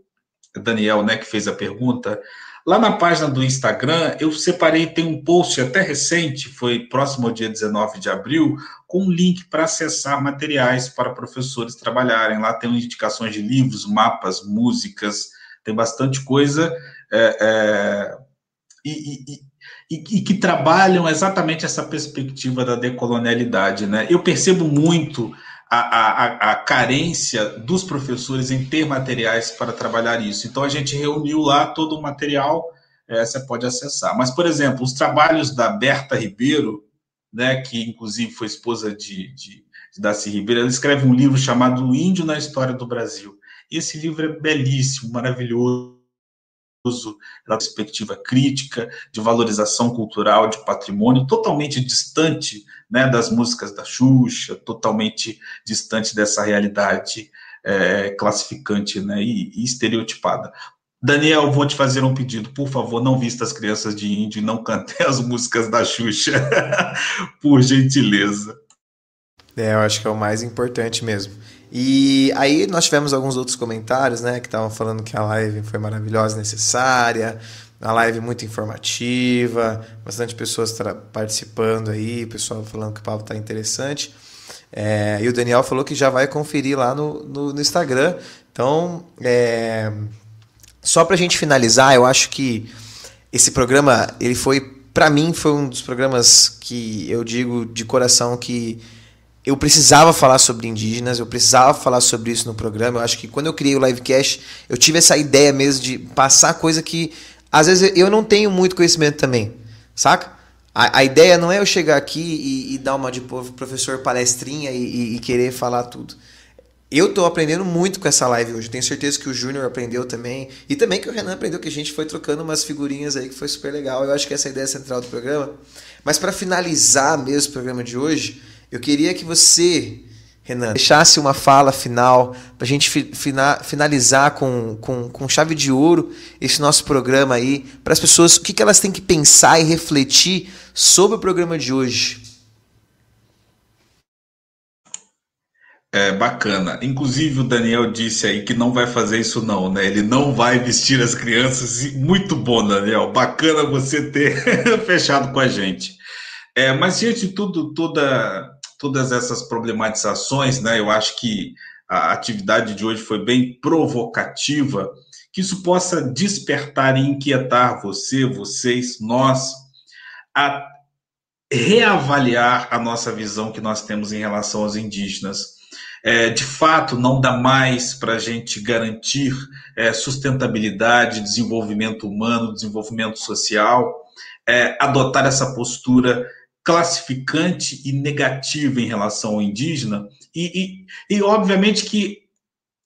Daniel, né, que fez a pergunta, lá na página do Instagram, eu separei, tem um post até recente, foi próximo ao dia 19 de abril, com um link para acessar materiais para professores trabalharem. Lá tem indicações de livros, mapas, músicas, tem bastante coisa. É, é, e, e, e, que trabalham exatamente essa perspectiva da decolonialidade. Né? Eu percebo muito a, a, a, carência dos professores em ter materiais para trabalhar isso. Então, a gente reuniu lá todo o material, é, você pode acessar. Mas, por exemplo, os trabalhos da Berta Ribeiro, né, que inclusive foi esposa de, de, de Darcy Ribeiro, ela escreve um livro chamado Índio na História do Brasil. Esse livro é belíssimo, maravilhoso da perspectiva crítica, de valorização cultural, de patrimônio, totalmente distante né, das músicas da Xuxa, totalmente distante dessa realidade é, classificante né, e, e, estereotipada. Daniel, vou te fazer um pedido, por favor, não vista as crianças de índio e não cante as músicas da Xuxa, por gentileza. É, eu acho que é o mais importante mesmo. E aí nós tivemos alguns outros comentários, né, que estavam falando que a live foi maravilhosa, necessária, a live muito informativa, bastante pessoas participando aí, pessoal falando que o papo está interessante. É, e o Daniel falou que já vai conferir lá no, no, no Instagram. Então, é, só para a gente finalizar, eu acho que esse programa, ele foi, para mim, foi um dos programas que eu digo de coração que eu precisava falar sobre indígenas, eu precisava falar sobre isso no programa. Eu acho que quando eu criei o Livecast, eu tive essa ideia mesmo de passar coisa que às vezes eu não tenho muito conhecimento também, saca? A, a ideia não é eu chegar aqui e, e dar uma de professor palestrinha e, e, e querer falar tudo. eu tô aprendendo muito com essa live hoje. Tenho certeza que o Júnior aprendeu também. E também que o Renan aprendeu, que a gente foi trocando umas figurinhas aí que foi super legal. Eu acho que essa é a ideia central do programa. Mas para finalizar mesmo o programa de hoje, eu queria que você, Renan, deixasse uma fala final para a gente fina, finalizar com, com, com chave de ouro esse nosso programa aí, para as pessoas, o que, que elas têm que pensar e refletir sobre o programa de hoje. É bacana. Inclusive o Daniel disse aí que não vai fazer isso não, né? Ele não vai vestir as crianças. Muito bom, Daniel. Bacana você ter fechado com a gente. É, mas diante de tudo, toda, todas essas problematizações, né? Eu acho que a atividade de hoje foi bem provocativa, que isso possa despertar e inquietar você, vocês, nós, a reavaliar a nossa visão que nós temos em relação aos indígenas é, de fato não dá mais para a gente garantir é, sustentabilidade, desenvolvimento humano, desenvolvimento social, é, adotar essa postura classificante e negativa em relação ao indígena, e, e, e obviamente que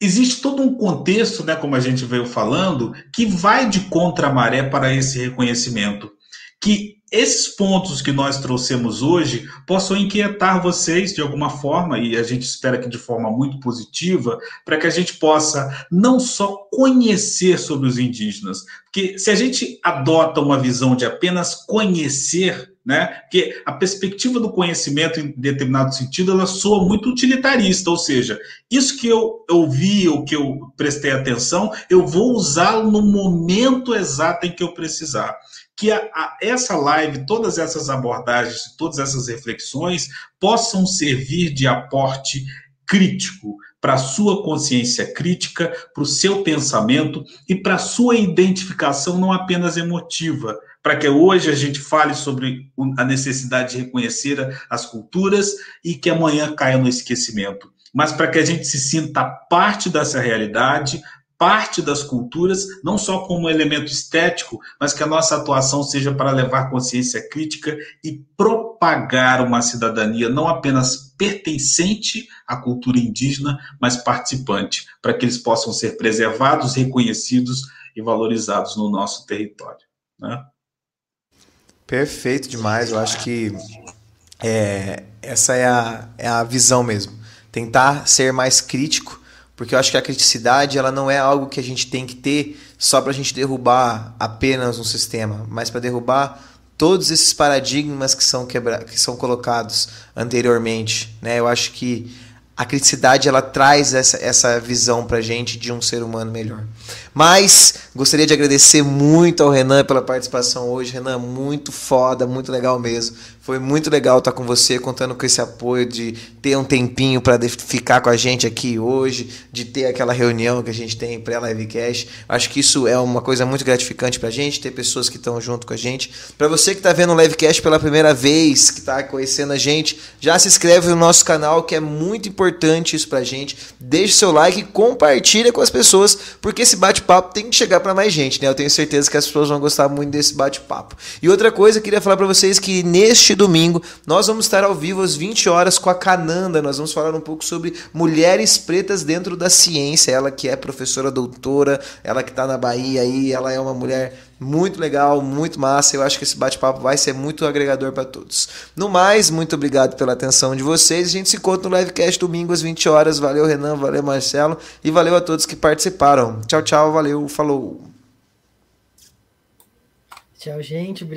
existe todo um contexto, né, como a gente veio falando, que vai de contra maré para esse reconhecimento, que esses pontos que nós trouxemos hoje possam inquietar vocês de alguma forma, e a gente espera que de forma muito positiva, para que a gente possa não só conhecer sobre os indígenas, porque se a gente adota uma visão de apenas conhecer, né, porque a perspectiva do conhecimento em determinado sentido, ela soa muito utilitarista, ou seja, isso que eu ouvi, ou que eu prestei atenção, eu vou usá-lo no momento exato em que eu precisar. Que a, a, essa live, todas essas abordagens, todas essas reflexões possam servir de aporte crítico para a sua consciência crítica, para o seu pensamento e para a sua identificação não apenas emotiva, para que hoje a gente fale sobre a necessidade de reconhecer as culturas e que amanhã caia no esquecimento, mas para que a gente se sinta parte dessa realidade, parte das culturas, não só como elemento estético, mas que a nossa atuação seja para levar consciência crítica e propagar uma cidadania não apenas pertencente à cultura indígena, mas participante, para que eles possam ser preservados, reconhecidos e valorizados no nosso território. Né? Perfeito demais, eu acho que é, essa é a, é a visão mesmo. Tentar ser mais crítico porque eu acho que a criticidade ela não é algo que a gente tem que ter só para a gente derrubar apenas um sistema, mas para derrubar todos esses paradigmas que são quebra que são colocados anteriormente, né? Eu acho que a criticidade ela traz essa, essa visão para gente de um ser humano melhor. Mas gostaria de agradecer muito ao Renan pela participação hoje. Renan, muito foda, muito legal mesmo. Foi muito legal estar com você, contando com esse apoio de ter um tempinho para ficar com a gente aqui hoje, de ter aquela reunião que a gente tem pré-livecast. Acho que isso é uma coisa muito gratificante para a gente, ter pessoas que estão junto com a gente. Para você que está vendo o livecast pela primeira vez, que está conhecendo a gente, já se inscreve no nosso canal, que é muito importante isso para a gente. Deixe seu like e compartilha com as pessoas, porque esse bate-papo tem que chegar para mais gente, né? Eu tenho certeza que as pessoas vão gostar muito desse bate-papo. E outra coisa, eu queria falar para vocês que neste domingo nós vamos estar ao vivo às 20 horas com a Cananda. Nós vamos falar um pouco sobre mulheres pretas dentro da ciência. Ela que é professora doutora, ela que está na Bahia aí, ela é uma mulher muito legal, muito massa. Eu acho que esse bate-papo vai ser muito agregador para todos. No mais, muito obrigado pela atenção de vocês. A gente se encontra no livecast domingo às 20 horas. Valeu, Renan, valeu, Marcelo e valeu a todos que participaram. Tchau, tchau, valeu, falou. Tchau, gente.